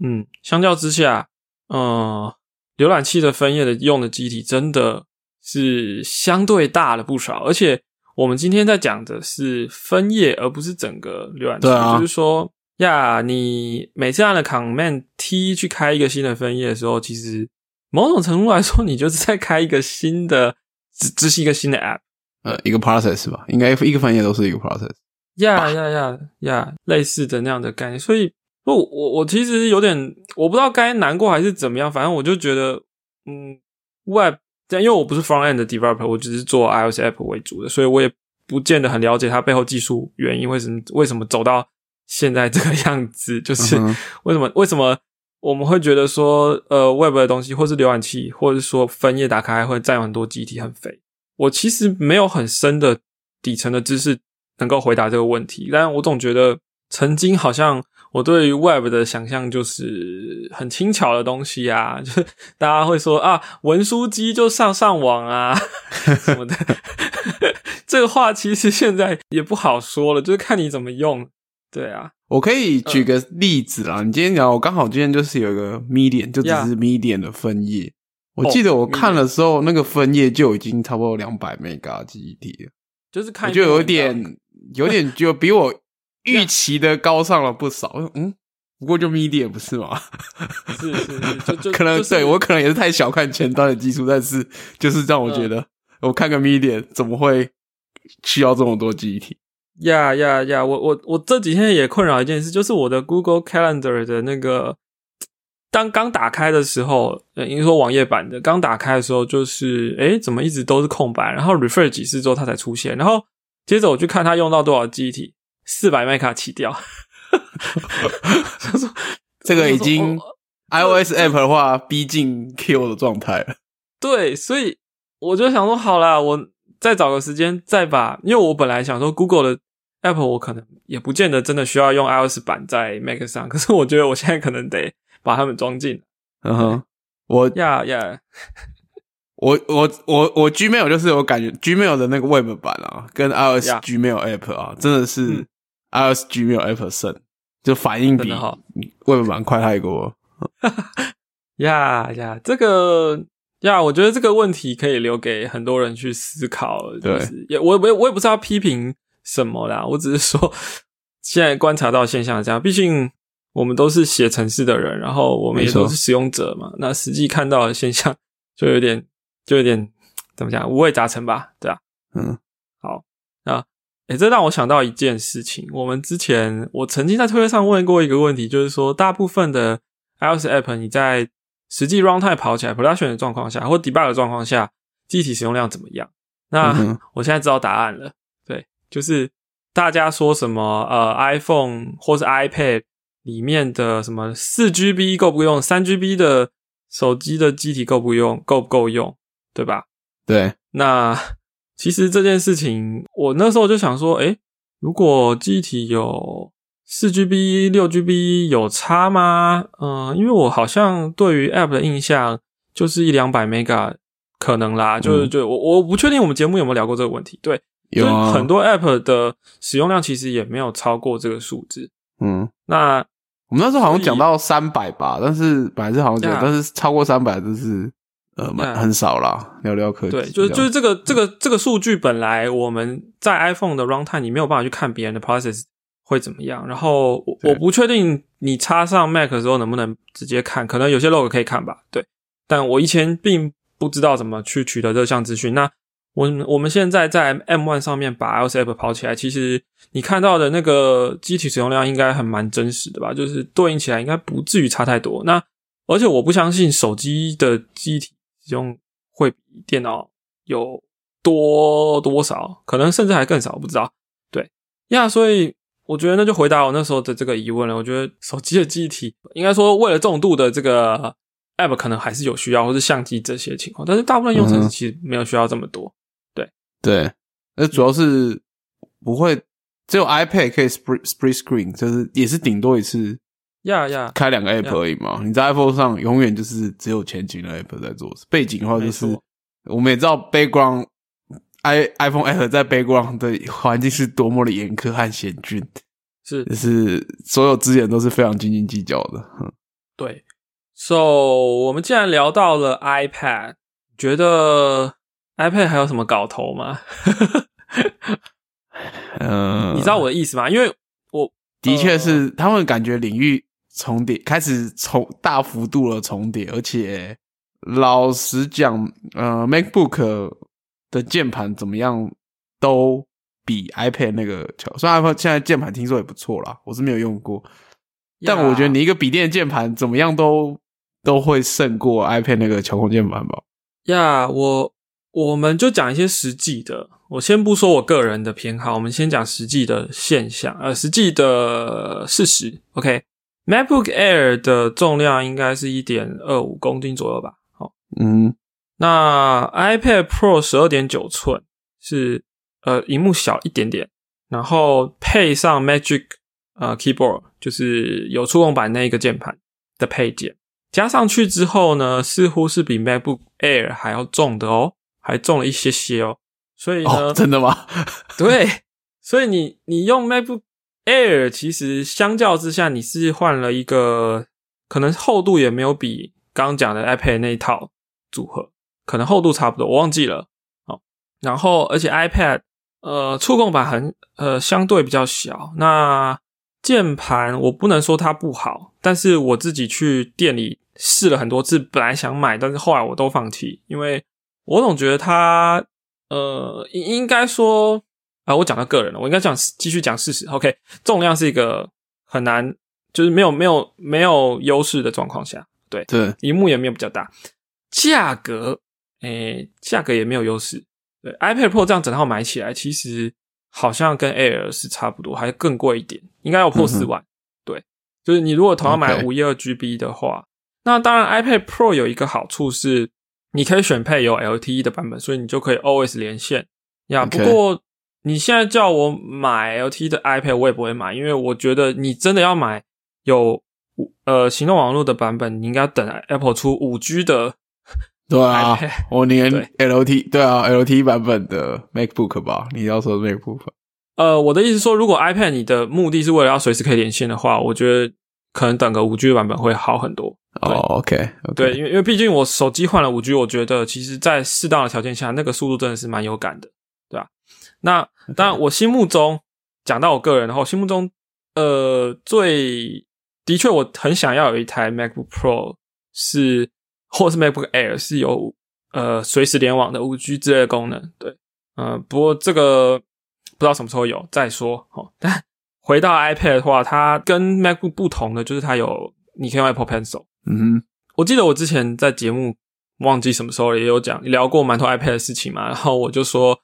嗯，相较之下，嗯，浏览器的分页的用的机体真的。是相对大了不少，而且我们今天在讲的是分页，而不是整个浏览器。就是说呀，你每次按了 Command T 去开一个新的分页的时候，其实某种程度来说，你就是在开一个新的，执执行一个新的 App，呃，一个 process 吧，应该一个分页都是一个 process。呀呀呀呀，类似的那样的概念。所以，我我我其实有点，我不知道该难过还是怎么样，反正我就觉得，嗯，Web。但因为我不是 front end 的 developer，我只是做 iOS app 为主的，所以我也不见得很了解它背后技术原因，为什么为什么走到现在这个样子，就是为什么为什么我们会觉得说，呃，web 的东西，或是浏览器，或者是说分页打开会占有很多记忆体，很肥。我其实没有很深的底层的知识能够回答这个问题，但我总觉得曾经好像。我对于 Web 的想象就是很轻巧的东西啊，就是大家会说啊，文书机就上上网啊 什么的。这个话其实现在也不好说了，就是看你怎么用。对啊，我可以举个例子啦。你今天讲，我刚好今天就是有一个 Medium，就只是 Medium 的分页。我记得我看的时候，那个分页就已经差不多两百 Mega 记忆体了，就是看就有点有点就比我。预期的高上了不少，嗯，不过就 media 不是吗？是是是，就 就可能对我可能也是太小看前端的技术，但是就是让我觉得，我看个 media 怎么会需要这么多记忆体。呀呀呀！我我我这几天也困扰一件事，就是我的 Google Calendar 的那个，当刚打开的时候，呃，应该说网页版的刚打开的时候，就是哎，怎么一直都是空白？然后 refresh 几次之后它才出现，然后接着我去看它用到多少记忆体，四百麦卡起掉。他说这个已经 iOS app 的话逼近 Q 的状态了。对，所以我就想说，好啦，我再找个时间再把，因为我本来想说 Google 的。Apple 我可能也不见得真的需要用 iOS 版在 Mac 上，可是我觉得我现在可能得把它们装进。嗯哼，我呀呀，我我我我 Gmail 就是有感觉，Gmail 的那个 Web 版啊，跟 iOS Gmail App 啊，真的是 iOS Gmail App 胜，就反应比 Web 版快太多。呀呀，这个呀，我觉得这个问题可以留给很多人去思考。对，也我我我也不是要批评。什么啦？我只是说，现在观察到现象这样。毕竟我们都是写程式的人，然后我们也都是使用者嘛。那实际看到的现象，就有点，就有点怎么讲，五味杂陈吧？对啊，嗯，好，那诶，这让我想到一件事情。我们之前我曾经在推特上问过一个问题，就是说，大部分的 iOS app 你在实际 runtime 跑起来 production 的状况下，或 debug 的状况下，机体使用量怎么样？那 我现在知道答案了。对就是大家说什么呃，iPhone 或是 iPad 里面的什么四 GB 够不用，三 GB 的手机的机体够不用，够不够用，对吧？对。那其实这件事情，我那时候就想说，诶，如果机体有四 GB、六 GB 有差吗？嗯，因为我好像对于 App 的印象就是一两百 Mega 可能啦，就是就我我不确定我们节目有没有聊过这个问题，对。有很多 App 的使用量其实也没有超过这个数字。嗯，那我们那时候好像讲到三百吧，但是本来是好像讲，但是超过三百就是呃蛮很少啦，寥寥可几。对，就是就是这个这个这个数据本来我们在 iPhone 的 Runtime 你没有办法去看别人的 Process 会怎么样，然后我我不确定你插上 Mac 的时候能不能直接看，可能有些 log 可以看吧。对，但我以前并不知道怎么去取得这项资讯。那我我们现在在 M One 上面把 iOS app 跑起来，其实你看到的那个机体使用量应该还蛮真实的吧？就是对应起来应该不至于差太多。那而且我不相信手机的机体使用会比电脑有多多少，可能甚至还更少，不知道。对呀，所以我觉得那就回答我那时候的这个疑问了。我觉得手机的机体应该说为了重度的这个 app 可能还是有需要，或是相机这些情况，但是大部分用程其实没有需要这么多。对，那主要是不会只有 iPad 可以 split split screen，就是也是顶多一次，呀呀，开两个 app 而已嘛。你在 iPhone 上永远就是只有前景的 app 在做，背景的话就是我们也知道 background i iPhone app 在 background 的环境是多么的严苛和险峻，是就是所有资源都是非常斤斤计较的。对，So 我们既然聊到了 iPad，觉得。iPad 还有什么搞头吗？嗯，你知道我的意思吗？因为我的确是他们感觉领域重叠，开始重大幅度的重叠，而且老实讲，呃，MacBook 的键盘怎么样都比 iPad 那个巧。虽然 iPad 现在键盘听说也不错啦，我是没有用过，但我觉得你一个笔电键盘怎么样都都会胜过 iPad 那个巧控键盘吧。呀，我。我们就讲一些实际的，我先不说我个人的偏好，我们先讲实际的现象，呃，实际的事实。OK，MacBook Air 的重量应该是一点二五公斤左右吧？好，嗯，那 iPad Pro 十二点九寸是呃，荧幕小一点点，然后配上 Magic 呃 Keyboard，就是有触控板那一个键盘的配件，加上去之后呢，似乎是比 MacBook Air 还要重的哦。还重了一些些哦，所以呢，真的吗？对，所以你你用 MacBook Air，其实相较之下，你是换了一个可能厚度也没有比刚刚讲的 iPad 那一套组合，可能厚度差不多，我忘记了。好，然后而且 iPad 呃触控板很呃相对比较小，那键盘我不能说它不好，但是我自己去店里试了很多次，本来想买，但是后来我都放弃，因为。我总觉得它，呃，应应该说，啊，我讲到个人了，我应该讲继续讲事实。OK，重量是一个很难，就是没有没有没有优势的状况下，对对，荧幕也没有比较大，价格，诶，价格也没有优势。对，iPad Pro 这样整套买起来，其实好像跟 Air 是差不多，还更贵一点，应该要破四万。对，就是你如果同样买五一二 GB 的话，那当然 iPad Pro 有一个好处是，你可以选配有 LTE 的版本，所以你就可以 always 连线呀。不过你现在叫我买 LTE 的 iPad，我也不会买，因为我觉得你真的要买有呃行动网络的版本，你应该等 Apple 出五 G 的。对啊，我连 L T 对啊 L T 版本的 MacBook 吧，你要说 MacBook。呃，我的意思说，如果 iPad 你的目的是为了要随时可以连线的话，我觉得可能等个五 G 版本会好很多。哦，OK，对，因为因为毕竟我手机换了五 G，我觉得其实在适当的条件下，那个速度真的是蛮有感的？那当然，我心目中讲到我个人的话，心目中呃最的确我很想要有一台 MacBook Pro 是。或是 MacBook Air 是有呃随时联网的五 G 之类的功能，对，呃，不过这个不知道什么时候有再说。哦。但回到 iPad 的话，它跟 MacBook 不同的就是它有你可以用 Apple Pencil。嗯，我记得我之前在节目忘记什么时候也有讲聊过蛮多 iPad 的事情嘛，然后我就说我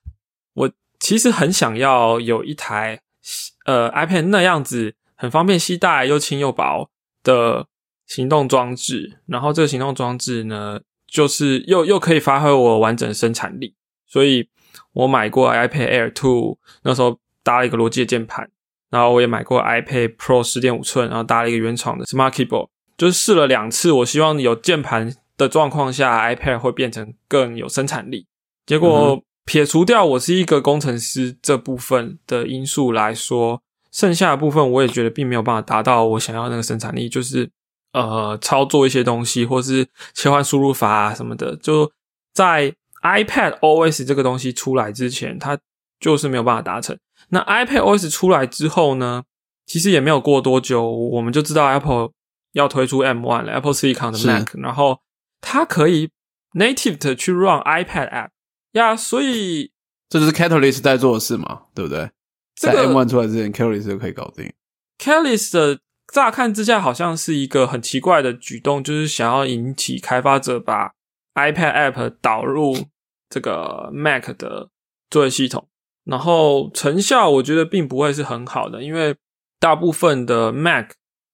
其实很想要有一台呃 iPad 那样子很方便携带又轻又薄的。行动装置，然后这个行动装置呢，就是又又可以发挥我完整的生产力，所以我买过 iPad Air Two，那时候搭了一个罗技的键盘，然后我也买过 iPad Pro 十点五寸，然后搭了一个原厂的 Smart Keyboard，就是试了两次，我希望有键盘的状况下，iPad 会变成更有生产力。结果撇除掉我是一个工程师这部分的因素来说，剩下的部分我也觉得并没有办法达到我想要那个生产力，就是。呃，操作一些东西，或是切换输入法啊什么的，就在 iPad OS 这个东西出来之前，它就是没有办法达成。那 iPad OS 出来之后呢，其实也没有过多久，我们就知道 Apple 要推出 M1 了，Apple Silicon 的 Mac，然后它可以 native 的去 run iPad app 呀，所以这就是 Catalyst 在做的事嘛，对不对？在 M1 出来之前，Catalyst 就可以搞定。Catalyst 的。乍看之下，好像是一个很奇怪的举动，就是想要引起开发者把 iPad App 导入这个 Mac 的作业系统，然后成效我觉得并不会是很好的，因为大部分的 Mac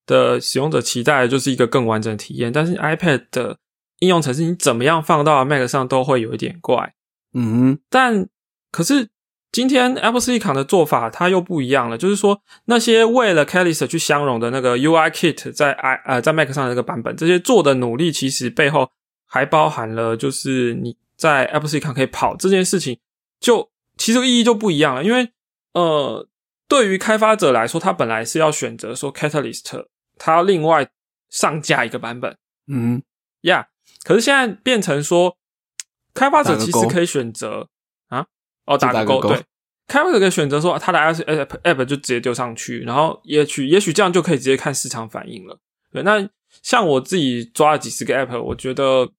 的使用者期待的就是一个更完整的体验，但是 iPad 的应用程式你怎么样放到 Mac 上都会有一点怪，嗯，但可是。今天 Apple Silicon 的做法它又不一样了，就是说那些为了 Catalyst 去相容的那个 UI Kit 在 i 呃在 Mac 上的那个版本，这些做的努力其实背后还包含了，就是你在 Apple Silicon 可以跑这件事情，就其实意义就不一样了。因为呃，对于开发者来说，他本来是要选择说 Catalyst，他要另外上架一个版本，嗯呀，可是现在变成说，开发者其实可以选择啊。哦，打个勾，对，开发者可以选择说他的 iOS app app 就直接丢上去，然后也许也许这样就可以直接看市场反应了。对，那像我自己抓了几十个 app，我觉得，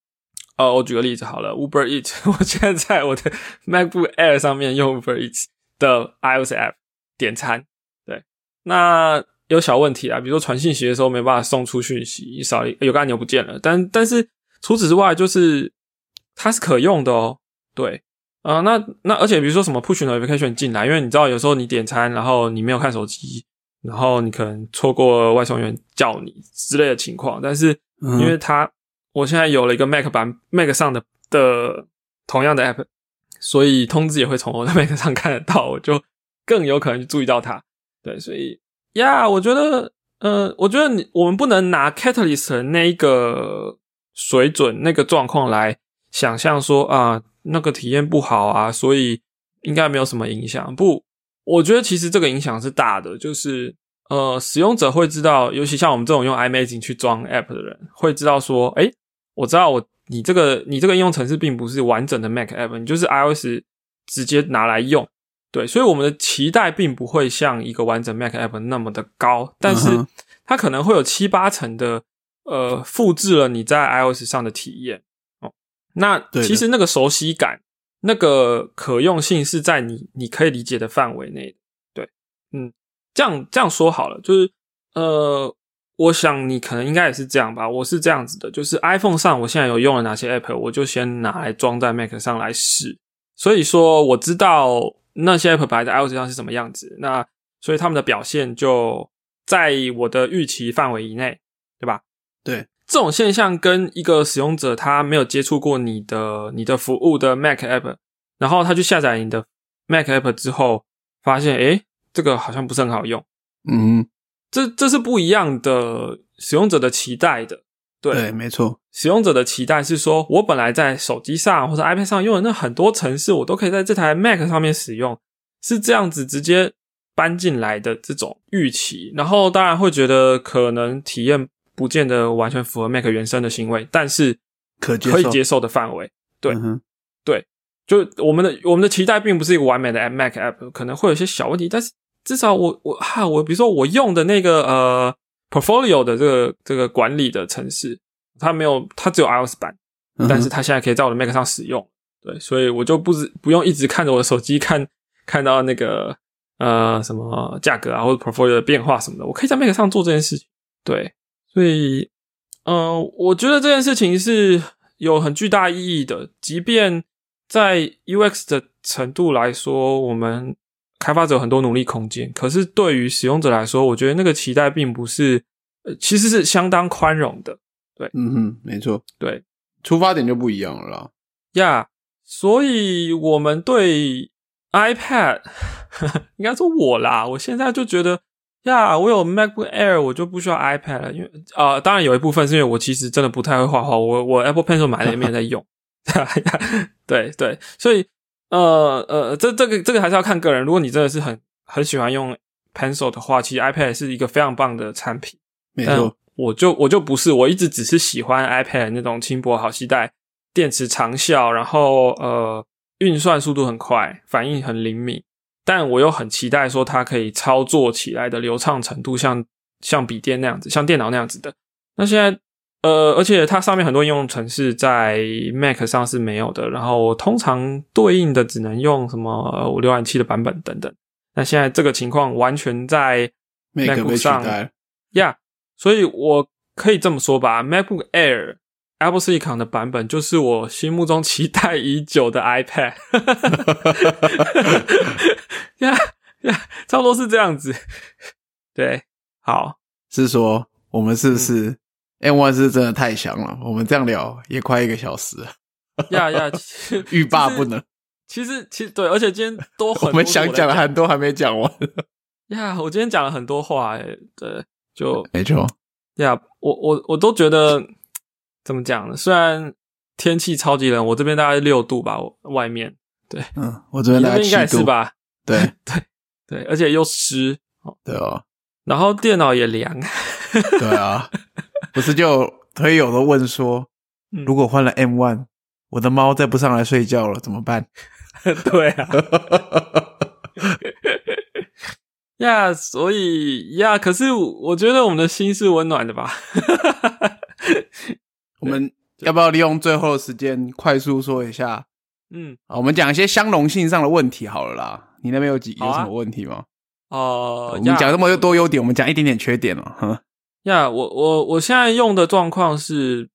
呃，我举个例子好了，Uber Eat，我现在在我的 MacBook Air 上面用 Uber Eat 的 iOS app 点餐，对，那有小问题啊，比如说传信息的时候没办法送出讯息，少有个按钮不见了，但但是除此之外，就是它是可用的哦，对。啊，那那而且比如说什么 push notification 进来，因为你知道有时候你点餐，然后你没有看手机，然后你可能错过外送员叫你之类的情况。但是因为它我现在有了一个 Mac 版 Mac 上的的同样的 app，所以通知也会从我的 Mac 上看得到，我就更有可能去注意到它。对，所以呀，我觉得，呃，我觉得你我们不能拿 Catalyst 那一个水准那个状况来想象说啊。那个体验不好啊，所以应该没有什么影响。不，我觉得其实这个影响是大的，就是呃，使用者会知道，尤其像我们这种用 iMaging 去装 App 的人，会知道说，哎，我知道我你这个你这个应用程式并不是完整的 Mac App，你就是 iOS 直接拿来用。对，所以我们的期待并不会像一个完整 Mac App 那么的高，但是它可能会有七八成的呃复制了你在 iOS 上的体验。那其实那个熟悉感，那个可用性是在你你可以理解的范围内。对，嗯，这样这样说好了，就是呃，我想你可能应该也是这样吧。我是这样子的，就是 iPhone 上我现在有用了哪些 App，我就先拿来装在 Mac 上来试。所以说我知道那些 App 摆在 iOS 上是什么样子，那所以他们的表现就在我的预期范围以内，对吧？对。这种现象跟一个使用者他没有接触过你的你的服务的 Mac App，然后他去下载你的 Mac App 之后，发现诶这个好像不是很好用。嗯，这这是不一样的使用者的期待的。对，没错。使用者的期待是说，我本来在手机上或者 iPad 上用的那很多程式，我都可以在这台 Mac 上面使用，是这样子直接搬进来的这种预期。然后当然会觉得可能体验。不见得完全符合 Mac 原生的行为，但是可可以接受的范围。对，对，就我们的我们的期待并不是一个完美的 Mac App，可能会有些小问题，但是至少我我哈我比如说我用的那个呃 Portfolio 的这个这个管理的程式，它没有它只有 iOS 版，但是它现在可以在我的 Mac 上使用。对，所以我就不不用一直看着我的手机看 看到那个呃什么价格啊或者 Portfolio 的变化什么的，我可以在 Mac 上做这件事情。对。所以，嗯，我觉得这件事情是有很巨大意义的。即便在 UX 的程度来说，我们开发者很多努力空间，可是对于使用者来说，我觉得那个期待并不是，呃，其实是相当宽容的。对，嗯哼，没错，对，出发点就不一样了啦。呀，所以我们对 iPad，应该说我啦，我现在就觉得。呀，我有 MacBook Air，我就不需要 iPad 了，因为啊，当然有一部分是因为我其实真的不太会画画，我我 Apple Pencil 买了也没有在用，对对，所以呃呃，这这个这个还是要看个人。如果你真的是很很喜欢用 Pencil 的话，其实 iPad 是一个非常棒的产品。没错，我就我就不是，我一直只是喜欢 iPad 那种轻薄好携带，电池长效，然后呃运算速度很快，反应很灵敏。但我又很期待说它可以操作起来的流畅程度，像像笔电那样子，像电脑那样子的。那现在，呃，而且它上面很多应用程式在 Mac 上是没有的，然后通常对应的只能用什么浏览器的版本等等。那现在这个情况完全在 Mac 上，呀，所以我可以这么说吧，MacBook Air。Apple Silicon 的版本就是我心目中期待已久的 iPad，呀呀，差不多是这样子。对，好，是说我们是不是 M One 是真的太香了？我们这样聊也快一个小时了。呀呀，欲罢不能。其实，其实对，而且今天多我们想讲的很多还没讲完。呀，我今天讲了很多话，哎，对，就没错。呀，我我我都觉得。怎么讲呢？虽然天气超级冷，我这边大概六度吧，外面对，嗯，我这边大概应该是吧，对 对对，而且又湿，对哦，然后电脑也凉，对啊，不是就推友都问说，如果换了 M One，我的猫再不上来睡觉了怎么办？对啊 呀，所以呀，可是我觉得我们的心是温暖的吧。我们要不要利用最后的时间快速说一下？嗯，我们讲一些相容性上的问题好了啦。你那边有几有什么问题吗？哦，你讲这么多优点，我们讲一点点缺点了。哈，呀，我我我现在用的状况是，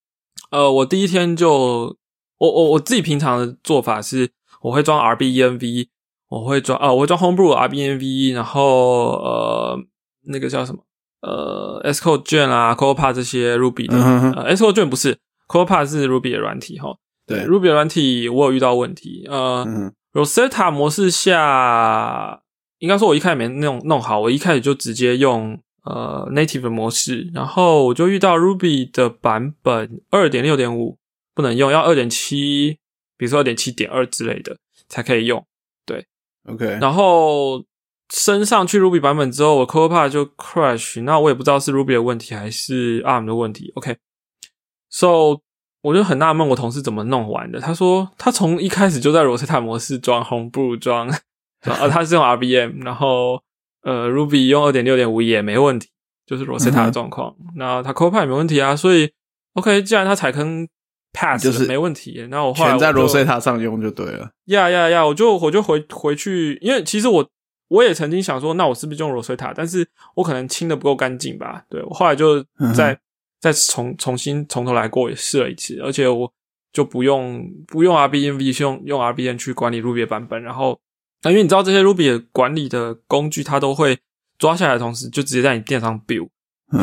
呃，我第一天就我我我自己平常的做法是，我会装 RBENV，我会装啊，我会装 Homebrew RBENV，然后呃，那个叫什么？呃，S Code 卷啊，Copilot 这些 Ruby 的，呃，S Code 卷不是，Copilot 是 Ruby 的软体哈。对，Ruby 的软体我有遇到问题。呃，Rosetta 模式下，应该说我一开始没弄弄好，我一开始就直接用呃 Native 的模式，然后我就遇到 Ruby 的版本二点六点五不能用，要二点七，比如说二点七点二之类的才可以用。对，OK，然后。升上去 Ruby 版本之后，我 Copilot 就 crash，那我也不知道是 Ruby 的问题还是 ARM 的问题。OK，so 我就很纳闷，我同事怎么弄完的？他说他从一开始就在 Rosetta 模式装 Homebrew 装，呃，他是用 RBM，然后呃 Ruby 用二点六点五也没问题，就是 Rosetta 的状况。那他 Copilot 没问题啊，所以 OK，既然他踩坑 pass，就是没问题。然后我全在 Rosetta 上用就对了。呀呀呀！我就我就回回去，因为其实我我也曾经想说，那我是不是就用 Rosetta？但是我可能清的不够干净吧。对我后来就再再重重新从头来过，也试了一次，而且我就不用不用 RBNV，用用 RBN 去管理 Ruby 的版本。然后，因为你知道这些 Ruby 管理的工具，它都会抓下来的同时，就直接在你电脑上 build，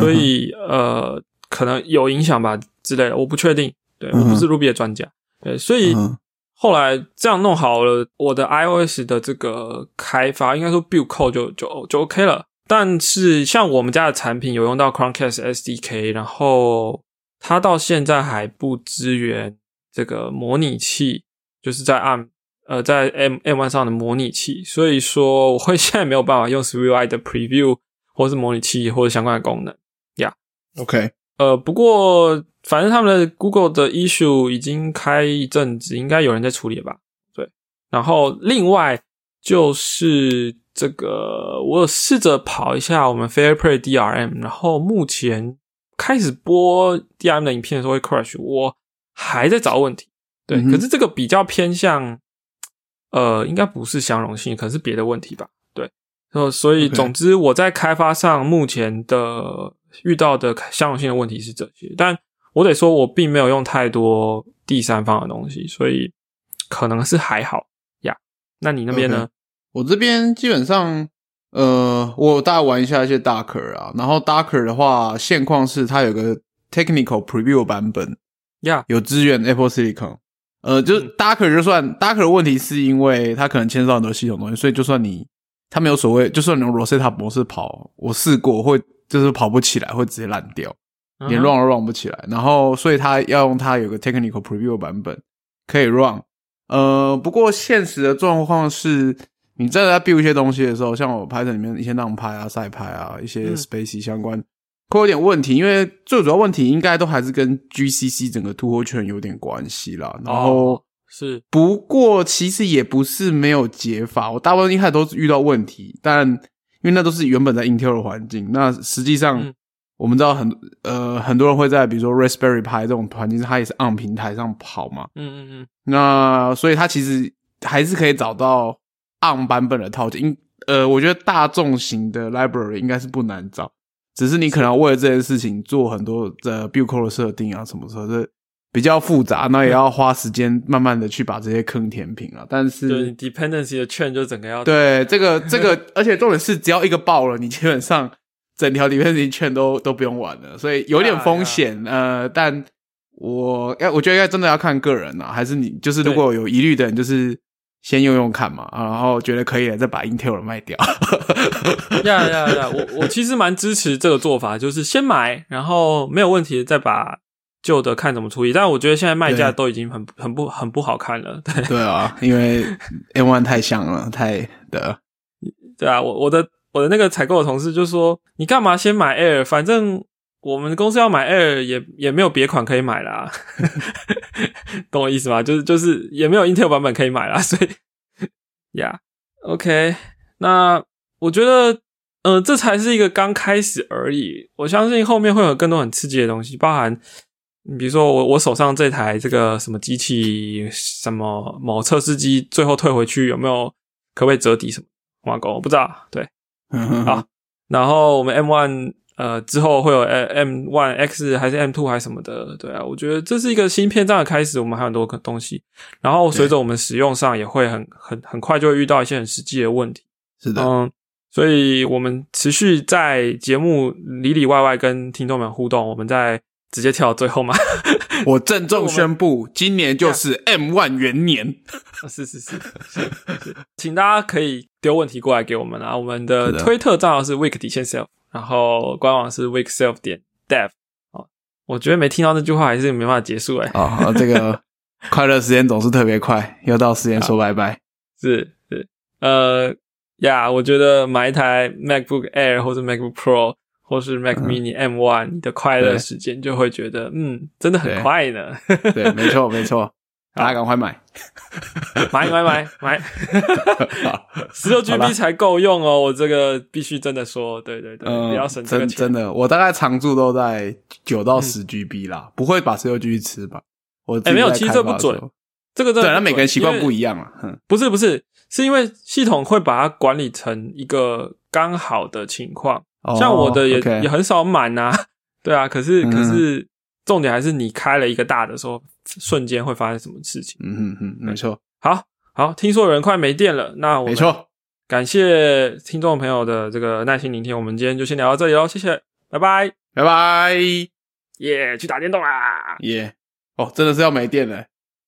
所以呃，可能有影响吧之类的，我不确定。对我不是 Ruby 的专家，对，所以。后来这样弄好了，我的 iOS 的这个开发，应该说 build code 就就就 OK 了。但是像我们家的产品有用到 Chromecast SDK，然后它到现在还不支援这个模拟器，就是在按呃在 M M1 上的模拟器，所以说我会现在没有办法用 SwiftUI 的 Preview 或是模拟器或者相关的功能呀。OK，呃，不过。反正他们的 Google 的 issue 已经开一阵子，应该有人在处理吧？对。然后另外就是这个，我有试着跑一下我们 FairPlay DRM，然后目前开始播 DRM 的影片的时候会 crash，我还在找问题。对，可是这个比较偏向，呃，应该不是相容性，可能是别的问题吧？对。然后所以总之我在开发上目前的遇到的相容性的问题是这些，但。我得说，我并没有用太多第三方的东西，所以可能是还好呀。那你那边呢？我这边基本上，呃，我大概玩一下一些 Docker 啊，然后 Docker 的话，现况是它有个 Technical Preview 版本呀，有支援 Apple Silicon。呃，就是 Docker 就算 Docker 的问题，是因为它可能牵涉到很多系统东西，所以就算你它没有所谓，就算你用 Rosetta 模式跑，我试过会就是跑不起来，会直接烂掉。连 run 都 run 不起来，然后所以他要用它有个 technical preview 版本可以 run。呃，不过现实的状况是，你真的在 build 一些东西的时候，像我 Python 里面一些浪拍啊、赛拍啊、一些 spacey 相关，会有点问题。因为最主要问题应该都还是跟 GCC 整个突破圈有点关系啦。然后是，不过其实也不是没有解法。我大部分一开始都是遇到问题，但因为那都是原本在 Intel 的环境，那实际上。我们知道很呃很多人会在比如说 Raspberry Pi 这种环境，它也是 on 平台上跑嘛。嗯嗯嗯。那所以它其实还是可以找到 on 版本的套件。呃，我觉得大众型的 library 应该是不难找，只是你可能为了这件事情做很多的 build code 设定啊什么的，这比较复杂，那也要花时间慢慢的去把这些坑填平了。但是对 dependency 的券就整个要对这个这个，而且重点是只要一个爆了，你基本上。整条底片券都都不用玩了，所以有点风险。呃，但我要我觉得要真的要看个人啊，还是你就是如果有疑虑的人，就是先用用看嘛，然后觉得可以了，再把 Intel 卖掉。呀呀呀！我我其实蛮支持这个做法，就是先买，然后没有问题再把旧的看怎么处理。但我觉得现在卖价都已经很很不很不好看了。对对啊，因为 M One 太像了，太的。对啊，我我的。我的那个采购的同事就说：“你干嘛先买 Air？反正我们公司要买 Air 也也没有别款可以买啦，懂我意思吗？就是就是也没有 Intel 版本可以买啦，所以呀，OK，那我觉得，呃，这才是一个刚开始而已。我相信后面会有更多很刺激的东西，包含你比如说我我手上这台这个什么机器，什么某测试机，最后退回去有没有可不可以折抵什么？挖工我不知道，对。” 好，然后我们 M One 呃之后会有 M One X 还是 M Two 还是什么的，对啊，我觉得这是一个新篇章的开始，我们还有很多东西，然后随着我们使用上也会很很很快就会遇到一些很实际的问题，是的，嗯，所以我们持续在节目里里外外跟听众们互动，我们在。直接跳到最后吗？我郑重宣布，今年就是 M One 元年。是是是是，请大家可以丢问题过来给我们啊！我们的推特账号是 week 底线 self，然后官网是 week self 点 dev。哦，我觉得没听到那句话还是没办法结束哎。啊，这个 快乐时间总是特别快，又到时间说拜拜。是是，呃呀，我觉得买一台 MacBook Air 或者 MacBook Pro。或是 Mac Mini M One，你的快乐时间就会觉得，嗯，真的很快呢。对，没错，没错，大家赶快买，买买买买，十六 GB 才够用哦。我这个必须真的说，对对对，不要省这个钱。真的，我大概常驻都在九到十 GB 啦，不会把十六 GB 吃吧？我哎没有，其实这不准，这个对，那每个人习惯不一样啊。不是不是，是因为系统会把它管理成一个刚好的情况，像我的也也很少满呐。对啊，可是可是重点还是你开了一个大的时候，瞬间会发生什么事情？嗯嗯嗯，没错。好好，听说有人快没电了，那我没错。感谢听众朋友的这个耐心聆听，我们今天就先聊到这里喽，谢谢，拜拜，拜拜，耶，去打电动啦，耶，哦，真的是要没电了。